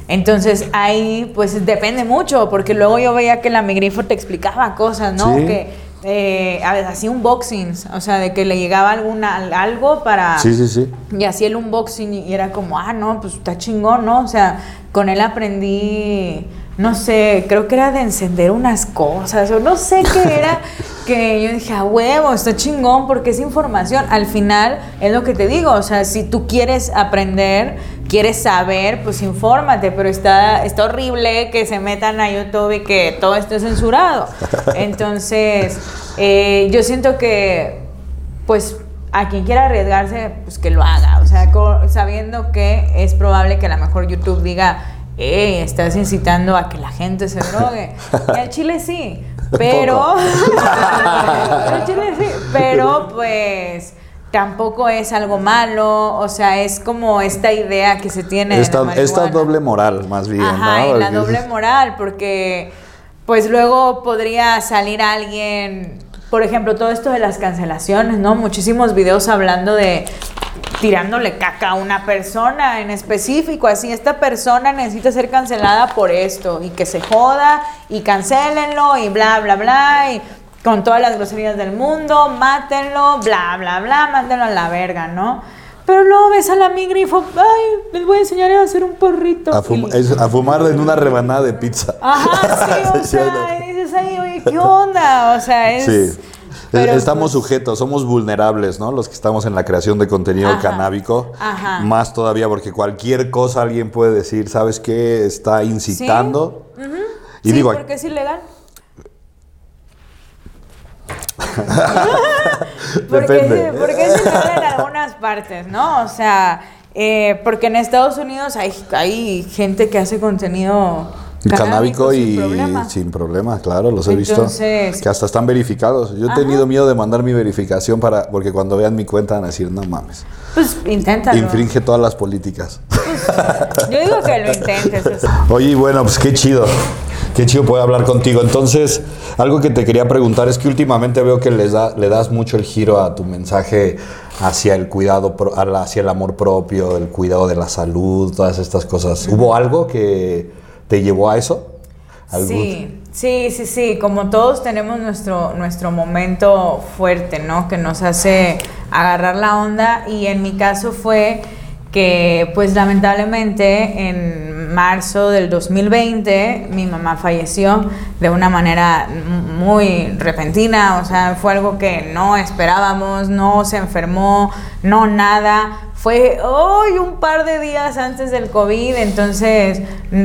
Entonces ahí pues depende mucho, porque luego yo veía que la migrifo te explicaba cosas, ¿no? Sí. Que eh, hacía unboxings, o sea, de que le llegaba alguna, algo para... Sí, sí, sí. Y hacía el unboxing y era como, ah, no, pues está chingón, ¿no? O sea, con él aprendí, no sé, creo que era de encender unas cosas, o no sé qué era, *laughs* que yo dije, a huevo, está chingón porque es información. Al final, es lo que te digo, o sea, si tú quieres aprender, quieres saber, pues infórmate, pero está, está horrible que se metan a YouTube y que todo esté censurado. *laughs* Entonces, eh, yo siento que, pues, a quien quiera arriesgarse, pues que lo haga. O sea, sabiendo que es probable que a lo mejor YouTube diga, hey, estás incitando a que la gente se drogue. *laughs* Y al Chile sí, pero. *laughs* Chile sí, pero pues. Tampoco es algo malo, o sea, es como esta idea que se tiene. de la Esta, esta marihuana. doble moral, más bien, Ajá, ¿no? y la doble moral, porque pues luego podría salir alguien, por ejemplo, todo esto de las cancelaciones, ¿no? Muchísimos videos hablando de tirándole caca a una persona en específico, así esta persona necesita ser cancelada por esto y que se joda y cancélenlo y bla bla bla y con todas las groserías del mundo, mátenlo, bla bla bla, mándenlo a la verga, ¿no? Pero luego ves a la migra y fue, ay, les voy a enseñar a hacer un porrito. A, fum- Y- es- a fumar en una rebanada de pizza. Ajá, sí, *laughs* o sea, y dices ahí, oye, ¿qué onda? O sea, es... Sí. pero, estamos pues, sujetos, somos vulnerables, ¿no? Los que estamos en la creación de contenido Ajá. canábico. Ajá. Más todavía, porque cualquier cosa alguien puede decir, ¿sabes qué? Está incitando. Y sí, digo, porque es ilegal. *laughs* *laughs* *laughs* porque, Depende. porque es ilegal en algunas partes, ¿no? O sea, eh, porque en Estados Unidos hay, hay gente que hace contenido canábico y sin problema. sin problema, claro, los he Entonces- visto. Que hasta están verificados. Yo he Ajá. tenido miedo de mandar mi verificación para, porque cuando vean mi cuenta van a decir, no mames, Pues inténtalo. infringe todas las políticas. *laughs* Yo digo que lo intentes. Oye, bueno, pues qué chido. Qué chido poder hablar contigo. Entonces, algo que te quería preguntar es que últimamente veo que les da, le das mucho el giro a tu mensaje hacia el cuidado, hacia el amor propio, el cuidado de la salud, todas estas cosas. ¿Hubo algo que te llevó a eso? ¿Algún- Sí, sí, sí, sí. Como todos tenemos nuestro, nuestro momento fuerte, ¿no? Que nos hace agarrar la onda. Y en mi caso fue que, pues lamentablemente, en marzo del 2020, mi mamá falleció de una manera muy repentina. O sea, fue algo que no esperábamos, no se enfermó, no nada. Fue hoy un par de días antes del COVID, entonces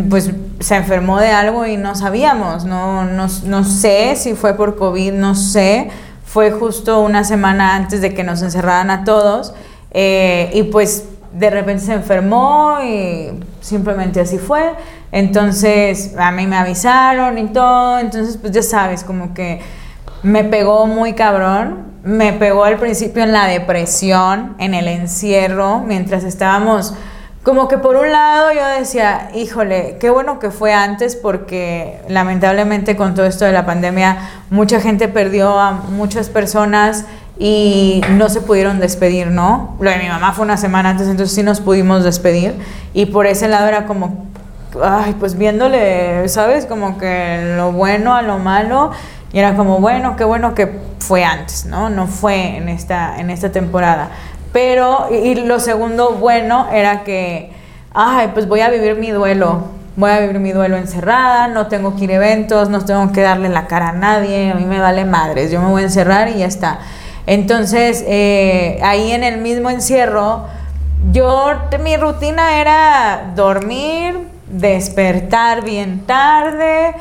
pues se enfermó de algo y no sabíamos, no, no, no sé si fue por COVID, no sé, fue justo una semana antes de que nos encerraran a todos. Eh, y pues de repente se enfermó y simplemente así fue, entonces a mí me avisaron y todo, entonces pues ya sabes, como que me pegó muy cabrón. Me pegó al principio en la depresión, en el encierro, mientras estábamos como que por un lado yo decía, híjole, qué bueno que fue antes porque lamentablemente con todo esto de la pandemia mucha gente perdió a muchas personas y no se pudieron despedir, ¿no? Lo de mi mamá fue una semana antes, entonces sí nos pudimos despedir y por ese lado era como, ay, pues viéndole, ¿sabes? Como que lo bueno a lo malo y era como, bueno, qué bueno que fue antes, ¿no? No fue en esta, en esta temporada. Pero, y, y lo segundo bueno era que, ay, pues voy a vivir mi duelo. Voy a vivir mi duelo encerrada, no tengo que ir a eventos, no tengo que darle la cara a nadie, a mí me vale madres, yo me voy a encerrar y ya está. Entonces, eh, ahí en el mismo encierro, yo, mi rutina era dormir, despertar bien tarde,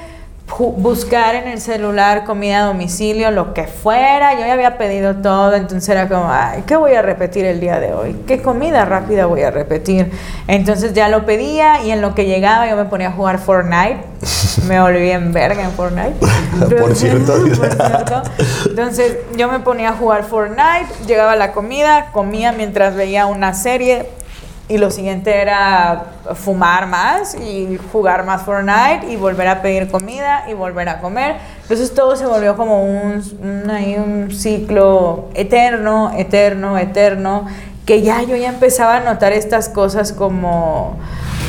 buscar en el celular comida a domicilio, lo que fuera. Yo ya había pedido todo, entonces era como, ay, ¿qué voy a repetir el día de hoy? ¿Qué comida rápida voy a repetir? Entonces ya lo pedía y en lo que llegaba yo me ponía a jugar Fortnite. *laughs* me volví en verga en Fortnite. *laughs* Por cierto. *laughs* Por cierto. Entonces yo me ponía a jugar Fortnite, llegaba la comida, comía mientras veía una serie y lo siguiente era fumar más y jugar más Fortnite y volver a pedir comida y volver a comer. Entonces todo se volvió como un, un, ciclo eterno, eterno, eterno, que ya yo ya empezaba a notar estas cosas como,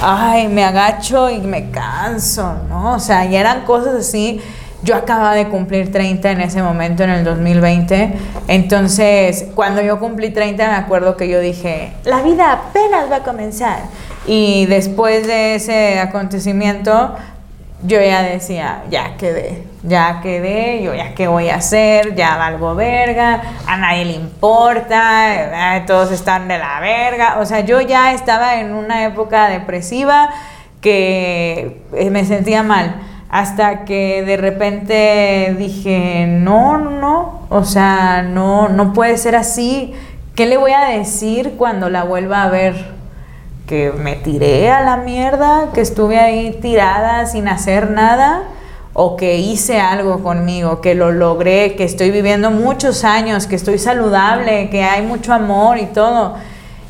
ay, me agacho y me canso, ¿no? O sea, ya eran cosas así yo acababa de cumplir 30 en ese momento, en el 2020. Entonces, cuando yo cumplí 30, me acuerdo que yo dije, la vida apenas va a comenzar. Y después de ese acontecimiento, yo ya decía, ya quedé, ya quedé, yo ya qué voy a hacer, ya valgo verga, a nadie le importa, eh, todos están de la verga. O sea, yo ya estaba en una época depresiva que eh, me sentía mal hasta que de repente dije, no, no, o sea, no, no puede ser así. ¿Qué le voy a decir cuando la vuelva a ver? Que me tiré a la mierda, que estuve ahí tirada sin hacer nada, o que hice algo conmigo, que lo logré, que estoy viviendo muchos años, que estoy saludable, que hay mucho amor y todo.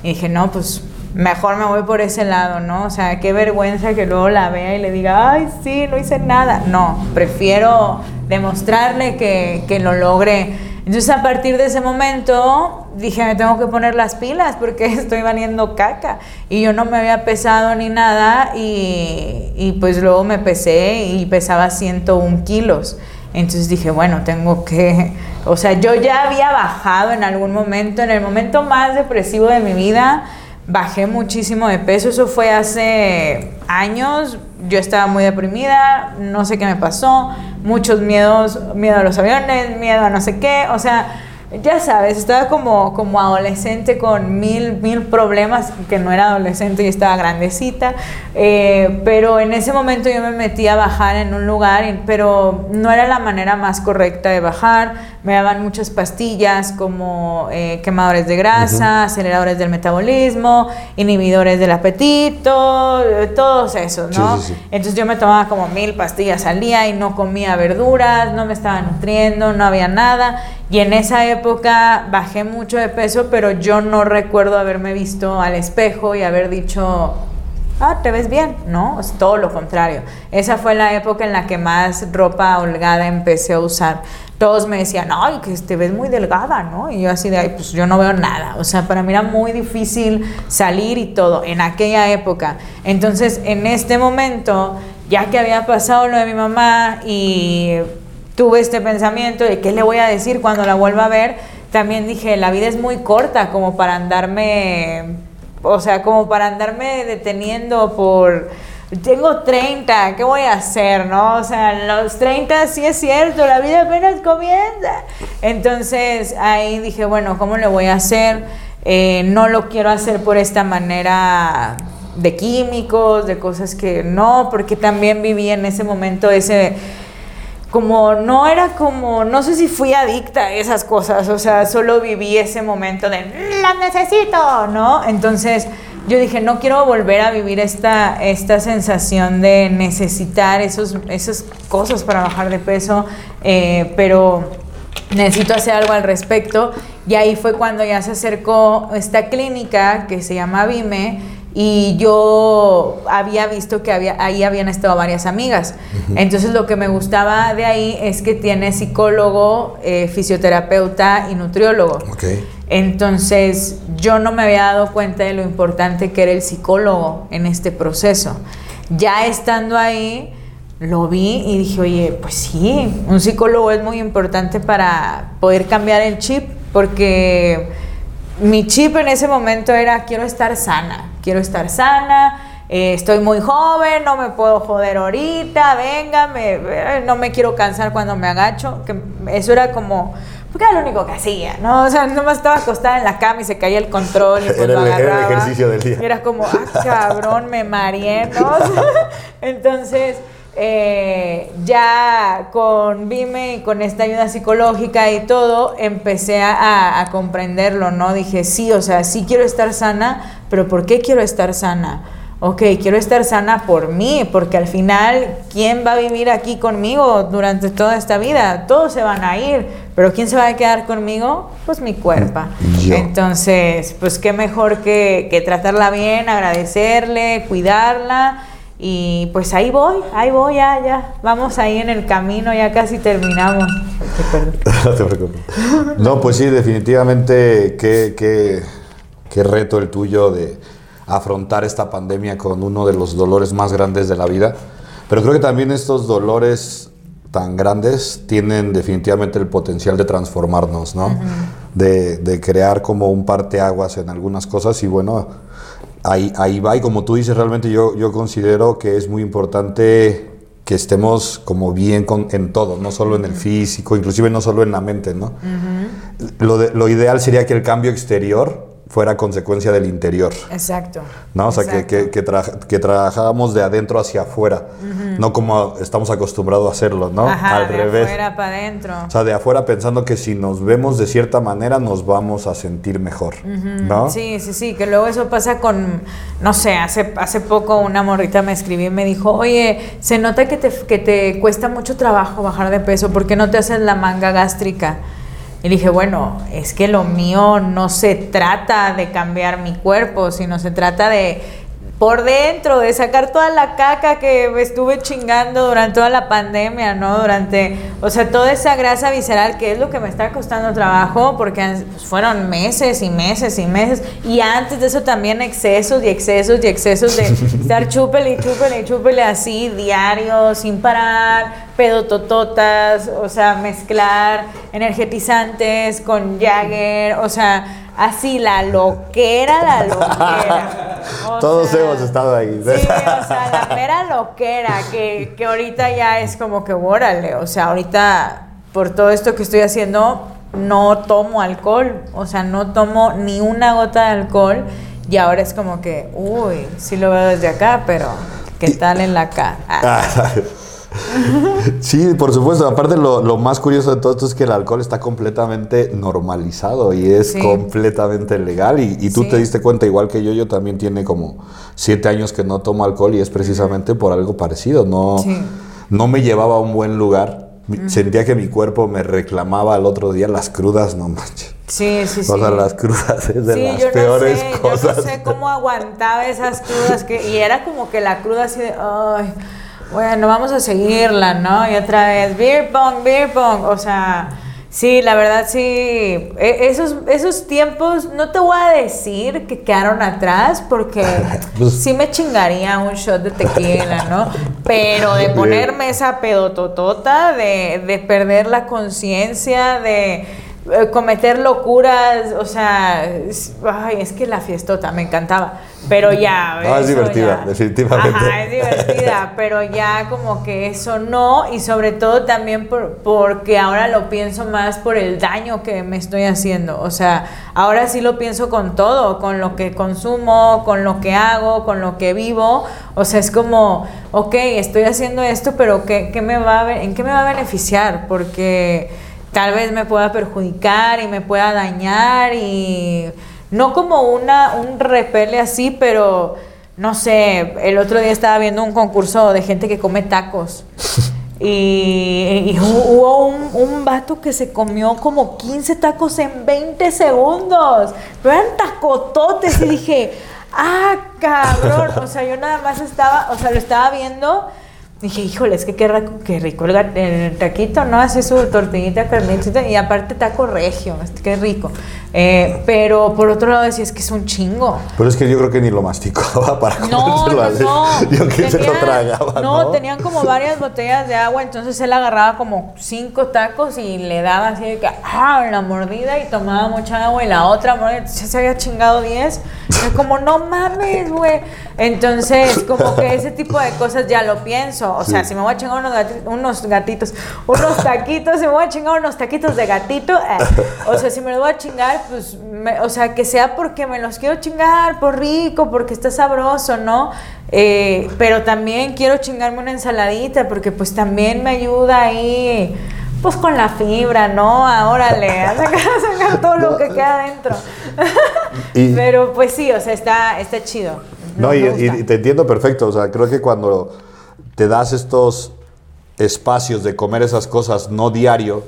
Y dije, no, pues mejor me voy por ese lado, ¿no? O sea, qué vergüenza que luego la vea y le diga, ay, sí, no hice nada. No, prefiero demostrarle que, que lo logré. Entonces a partir de ese momento dije, me tengo que poner las pilas porque *laughs* estoy valiendo caca. Y yo no me había pesado ni nada y, y pues luego me pesé y pesaba 101 kilos. Entonces dije, bueno, tengo que, *laughs* o sea, yo ya había bajado en algún momento, en el momento más depresivo de mi vida, bajé muchísimo de peso, eso fue hace años, yo estaba muy deprimida, no sé qué me pasó, muchos miedos, miedo a los aviones, miedo a no sé qué, o sea, ya sabes, estaba como, como adolescente con mil, mil problemas, que no era adolescente y estaba grandecita, eh, pero en ese momento yo me metí a bajar en un lugar, pero no era la manera más correcta de bajar, me daban muchas pastillas como eh, quemadores de grasa, aceleradores del metabolismo, inhibidores del apetito, eh, todos esos, ¿no? Entonces yo me tomaba como mil pastillas al día y no comía verduras, no me estaba nutriendo, no había nada, y en esa época bajé mucho de peso, pero yo no recuerdo haberme visto al espejo y haber dicho, ah, te ves bien, ¿no? Es todo lo contrario. Esa fue la época en la que más ropa holgada empecé a usar. Todos me decían, ay, que te ves muy delgada, ¿no? Y yo así de, ay, pues yo no veo nada. O sea, para mí era muy difícil salir y todo en aquella época. Entonces, en este momento, ya que había pasado lo de mi mamá y tuve este pensamiento de qué le voy a decir cuando la vuelva a ver, también dije, la vida es muy corta como para andarme, o sea, como para andarme deteniendo por, tengo 30, ¿qué voy a hacer? ¿No? O sea, los 30 sí es cierto, la vida apenas comienza. Entonces ahí dije, bueno, ¿cómo le voy a hacer? Eh, no lo quiero hacer por esta manera de químicos, de cosas que no, porque también viví en ese momento ese como no era como, no sé si fui adicta a esas cosas, o sea, solo viví ese momento de, las necesito, ¿no? Entonces yo dije, no quiero volver a vivir esta, esta sensación de necesitar esos, esas cosas para bajar de peso, eh, pero necesito hacer algo al respecto. Y ahí fue cuando ya se acercó esta clínica que se llama Vime y yo había visto que había, ahí habían estado varias amigas. Entonces lo que me gustaba de ahí es que tiene psicólogo, eh, fisioterapeuta y nutriólogo. Entonces yo no me había dado cuenta de lo importante que era el psicólogo en este proceso. Ya estando ahí, lo vi y dije, oye, pues sí, un psicólogo es muy importante para poder cambiar el chip, porque mi chip en ese momento era quiero estar sana, quiero estar sana, eh, estoy muy joven, no me puedo joder ahorita, venga, me, no me quiero cansar cuando me agacho, que eso era como, porque era lo único que hacía, ¿no? O sea, nomás estaba acostada en la cama y se caía el control y pues *laughs* era, lo el, era el ejercicio del día. Era como, ah, cabrón, me mareé, ¿no? *laughs* Entonces eh, ya con Vime y con esta ayuda psicológica y todo, empecé a, a, comprenderlo, ¿no? Dije, sí, o sea, sí quiero estar sana, pero ¿por qué quiero estar sana? Ok, quiero estar sana por mí, porque al final, ¿quién va a vivir aquí conmigo durante toda esta vida? Todos se van a ir, pero ¿quién se va a quedar conmigo? Pues mi cuerpo. Yo. Entonces, pues qué mejor que, que tratarla bien, agradecerle, cuidarla y pues ahí voy, ahí voy, ya, ya. Vamos ahí en el camino, ya casi terminamos. *laughs* no te preocupes. No, pues sí, definitivamente, qué, qué, qué reto el tuyo de afrontar esta pandemia con uno de los dolores más grandes de la vida. Pero creo que también estos dolores tan grandes tienen definitivamente el potencial de transformarnos, ¿no? Uh -huh. de, de, crear como un parteaguas en algunas cosas y bueno, ahí, ahí va y como tú dices, realmente yo, yo considero que es muy importante que estemos como bien con, en todo, no solo en el físico, inclusive no solo en la mente, ¿no? Uh -huh. lo, de, lo ideal sería que el cambio exterior fuera consecuencia del interior. Exacto. ¿no? O sea, exacto. que, que, que, tra que, trabajáramos de adentro hacia afuera, uh -huh. no como estamos acostumbrados a hacerlo, ¿no? Ajá, Al de revés. afuera para adentro. O sea, de afuera pensando que si nos vemos de cierta manera nos vamos a sentir mejor, uh -huh. ¿no? Sí, sí, sí, que luego eso pasa con, no sé, hace, hace poco una morrita me escribió y me dijo, oye, se nota que te, que te cuesta mucho trabajo bajar de peso, ¿por qué no te haces la manga gástrica? Y dije, bueno, es que lo mío no se trata de cambiar mi cuerpo, sino se trata de por dentro, de sacar toda la caca que me estuve chingando durante toda la pandemia, ¿no? Durante, o sea, toda esa grasa visceral que es lo que me está costando trabajo, porque fueron meses y meses y meses, y antes de eso también excesos y excesos y excesos de *laughs* estar chúpele y chúpele y chúpele así, diario, sin parar, pedotototas, o sea, mezclar energetizantes con Jagger, o sea, así la loquera, la loquera. *laughs* O Todos sea, hemos estado ahí. Sí, o sea, la mera loquera, que, que ahorita ya es como que, órale, o sea, ahorita por todo esto que estoy haciendo, no tomo alcohol, o sea, no tomo ni una gota de alcohol y ahora es como que, uy, sí lo veo desde acá, pero ¿qué tal en la cara? Ah. *laughs* Sí, por supuesto. Aparte, lo, lo, más curioso de todo esto es que el alcohol está completamente normalizado y es sí. completamente legal. Y, y tú sí. te diste cuenta, igual que yo, yo también tiene como siete años que no tomo alcohol y es precisamente por algo parecido. No, sí. no me llevaba a un buen lugar. Sentía que mi cuerpo me reclamaba al otro día las crudas, no manches. Sí, sí, sí. O sea, las crudas es de sí, las yo peores no sé, cosas. Yo no sé cómo aguantaba esas crudas que, y era como que la cruda así de, ay, bueno, vamos a seguirla, ¿no? Y otra vez, beer pong, beer pong, o sea, sí, la verdad sí, e, esos, esos tiempos, no te voy a decir que quedaron atrás, porque *laughs* pues, sí me chingaría un shot de tequila, ¿no? Pero de ponerme esa pedototota, de, de perder la conciencia, de cometer locuras, o sea, ay, es que la fiestota me encantaba, pero ya. *laughs* No, es divertida, ya, definitivamente. Ajá, es divertida, *laughs* pero ya como que eso no, y sobre todo también por, porque ahora lo pienso más por el daño que me estoy haciendo, o sea, ahora sí lo pienso con todo, con lo que consumo, con lo que hago, con lo que vivo, o sea, es como, ok, estoy haciendo esto, pero ¿qué, qué me va a, ¿en qué me va a beneficiar? Porque tal vez me pueda perjudicar y me pueda dañar y no como una un repele así, pero no sé, el otro día estaba viendo un concurso de gente que come tacos. *laughs* Y, y hubo un, un, vato que se comió como 15 tacos en 20 segundos. Pero eran tacototes y dije, ah, cabrón. O sea, yo nada más estaba, o sea, lo estaba viendo Dije, híjole, es que qué rico, qué rico el, el, taquito, ¿no? Hace su tortillita, carnita y aparte taco regio, qué rico. Eh, pero por otro lado decía, es que es un chingo. Pero es que yo creo que ni lo masticaba *laughs* para no, no, no. Yo que se lo tragaba, no, ¿no? tenían como varias botellas de agua, entonces él agarraba como cinco tacos y le daba así de que, ah, la mordida y tomaba mucha agua y la otra mordida, entonces se había chingado diez. como, no mames, güey. Entonces, como que ese tipo de cosas ya lo pienso O sea, si me voy a chingar unos, unos gatitos, unos taquitos, si me voy a chingar unos taquitos de gatito, eh, o sea, si me los voy a chingar, pues, o sea, que sea porque me los quiero chingar, por rico, porque está sabroso, ¿no? Eh, pero también quiero chingarme una ensaladita porque pues también me ayuda ahí pues con la fibra, ¿no? Ahora le a sacar, todo lo que queda adentro. *laughs* Pero pues sí, o sea, está, está chido. No, y, te entiendo perfecto. O sea, creo que cuando te das estos espacios de comer esas cosas no diario,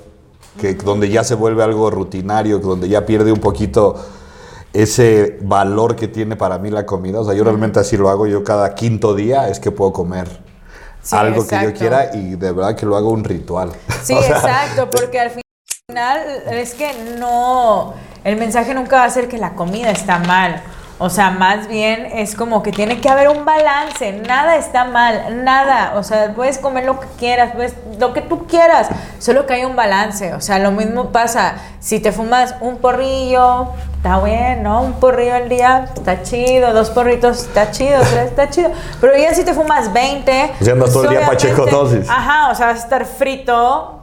que donde ya se vuelve algo rutinario, donde ya pierde un poquito ese valor que tiene para mí la comida. O sea, yo realmente así lo hago. Yo cada quinto día es que puedo comer algo que yo quiera y de verdad que lo hago un ritual. Sí, *laughs* exacto, porque al final es que no, el mensaje nunca va a ser que la comida está mal. O sea, más bien es como que tiene que haber un balance, nada está mal, nada, o sea, puedes comer lo que quieras, puedes, lo que tú quieras, solo que hay un balance, o sea, lo mismo pasa, si te fumas un porrillo, está bien, ¿no? Un porrillo al día, está chido, dos porritos, está chido, tres, está chido, pero ya si te fumas 20... O sea, andas todo el día pacheco. Ajá, o sea, vas a estar frito,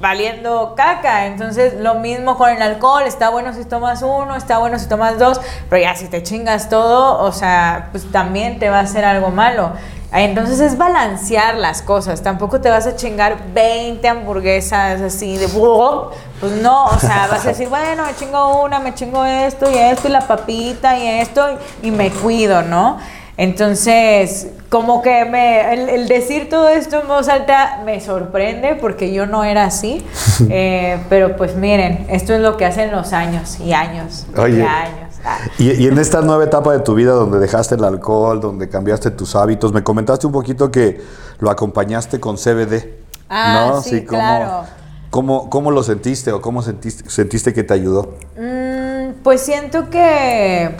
valiendo caca. Entonces, lo mismo con el alcohol, está bueno si tomas uno, está bueno si tomas dos, pero ya si te chingas todo, o sea, pues también te va a hacer algo malo. Entonces es balancear las cosas, tampoco te vas a chingar 20 hamburguesas así de pues no, o sea, vas a decir, *laughs* bueno, me chingo una, me chingo esto y esto y la papita y esto y me cuido, ¿no? Entonces, como que me, el, decir todo esto en voz alta me sorprende porque yo no era así. *laughs* Eh, pero pues miren, esto es lo que hacen los años y años y años. Ah. Y, en esta nueva etapa de tu vida donde dejaste el alcohol, donde cambiaste tus hábitos, me comentaste un poquito que lo acompañaste con CBD. Ah, sí, claro. ¿cómo, ¿Cómo lo sentiste o cómo sentiste, sentiste que te ayudó? Mm, pues siento que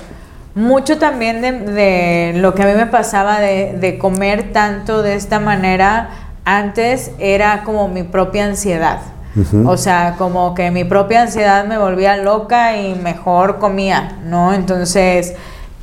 mucho también de, lo que a mí me pasaba de, comer tanto de esta manera antes era como mi propia ansiedad. O sea, como que mi propia ansiedad me volvía loca y mejor comía, ¿no? Entonces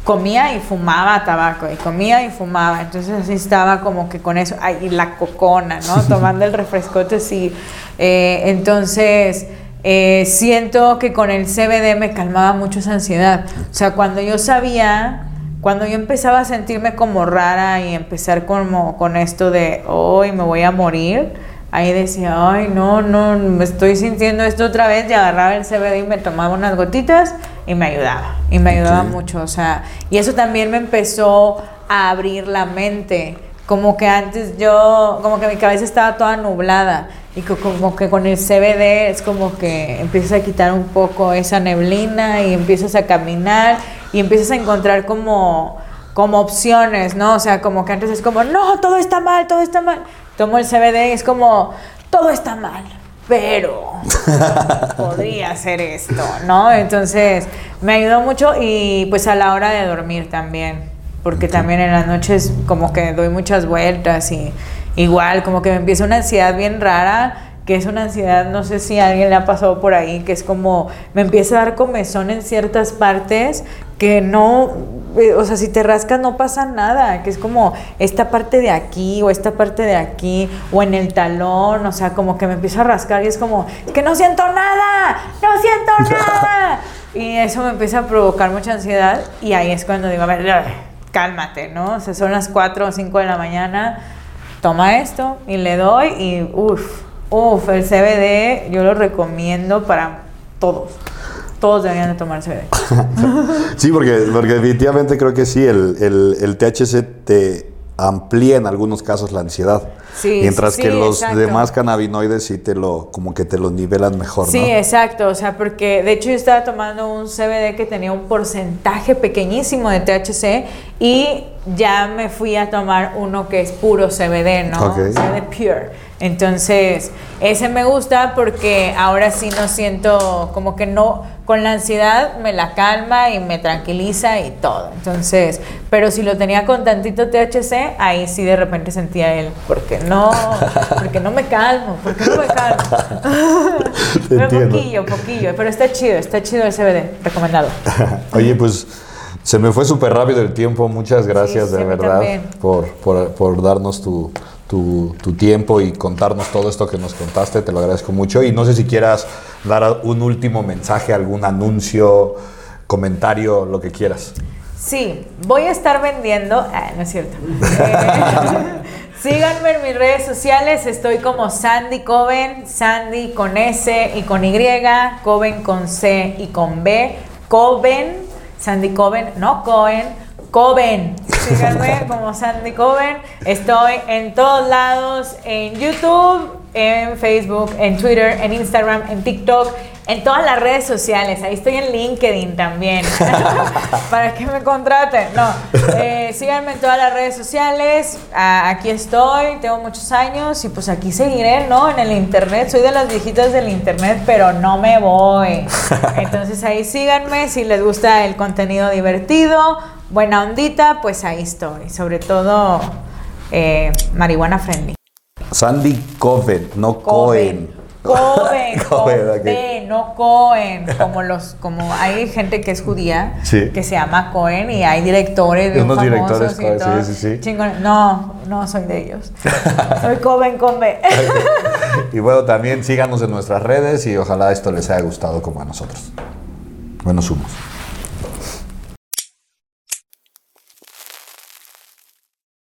comía y fumaba tabaco, y comía y fumaba. Entonces así estaba como que con eso, y la cocona, ¿no? *laughs* Tomando el refrescote, sí. Eh, entonces eh, siento que con el CBD me calmaba mucho esa ansiedad. O sea, cuando yo sabía, cuando yo empezaba a sentirme como rara y empezar como con esto de hoy me voy a morir, ahí decía, ay, no, no, me estoy sintiendo esto otra vez y agarraba el CBD y me tomaba unas gotitas y me ayudaba, y me ayudaba mucho, o sea, y eso también me empezó a abrir la mente, como que antes yo, como que mi cabeza estaba toda nublada y como que con el CBD es como que empiezas a quitar un poco esa neblina y empiezas a caminar y empiezas a encontrar como, como opciones, ¿no? O sea, como que antes es como, no, todo está mal, todo está mal. Tomo el CBD y es como, todo está mal, pero *laughs* podría hacer esto, ¿no? Entonces me ayudó mucho y pues a la hora de dormir también, porque también en las noches como que doy muchas vueltas y igual, como que me empieza una ansiedad bien rara, que es una ansiedad, no sé si a alguien le ha pasado por ahí, que es como, me empieza a dar comezón en ciertas partes que no, eh, o sea, si te rascas no pasa nada, que es como esta parte de aquí o esta parte de aquí o en el talón, o sea, como que me empiezo a rascar y es como, que no siento nada, no siento *laughs* nada. Y eso me empieza a provocar mucha ansiedad y ahí es cuando digo, a ver, cálmate, ¿no? O sea, son las 4 o 5 de la mañana toma esto y le doy y uff, uff, el CBD yo lo recomiendo para todos. Todos deberían de tomar CBD. *laughs* sí, porque, porque definitivamente creo que sí, el, el, el THC te amplía en algunos casos la ansiedad. mientras que los demás cannabinoides sí te lo, como que te los nivelan mejor, Sí, exacto. O sea, porque de hecho yo estaba tomando un CBD que tenía un porcentaje pequeñísimo de THC y ya me fui a tomar uno que es puro CBD, ¿no? CBD pure. Entonces, ese me gusta porque ahora sí no siento como que no, con la ansiedad me la calma y me tranquiliza y todo. Entonces, pero si lo tenía con tantito THC, ahí sí de repente sentía él, porque no, porque no me calmo, porque no me calmo. *laughs* pero poquillo, poquillo, pero está chido, está chido el CBD, recomendado. *laughs* Oye, pues se me fue súper rápido el tiempo, muchas gracias de verdad por, por, por darnos tu tu, tu tiempo y contarnos todo esto que nos contaste. Te lo agradezco mucho. Y no sé si quieras dar un último mensaje, algún anuncio, comentario, lo que quieras. Sí, voy a estar vendiendo. Ah, no es cierto. *laughs* Eh, *laughs* síganme en mis redes sociales. Estoy como Sandy Coven, Sandy con S y con Y, Coven con C y con B. Coven, Sandy Coven, no Cohen, Coven. Síganme *laughs* como Sandy Coven. Estoy en todos lados, en YouTube, en Facebook, en Twitter, en Instagram, en TikTok, en todas las redes sociales. Ahí estoy en LinkedIn también. *laughs* Para que me contraten. No, eh, síganme en todas las redes sociales. Aquí estoy, tengo muchos años y pues aquí seguiré, ¿no? En el internet. Soy de las viejitas del internet, pero no me voy. Entonces ahí síganme si les gusta el contenido divertido, buena ondita, pues ahí estoy. Sobre todo eh, marihuana friendly. Sandy Coven, no Cohen. Cohen, Cohen, *laughs* ok. B, no Cohen, como los, como hay gente que es judía Sí. que se llama Cohen y hay directores bien Unos directores y Cohen, todo. sí, sí, sí. Chingones. No, no soy de ellos. *laughs* soy Cohen con B. Y bueno, también síganos en nuestras redes y ojalá esto les haya gustado como a nosotros. Buenos humos.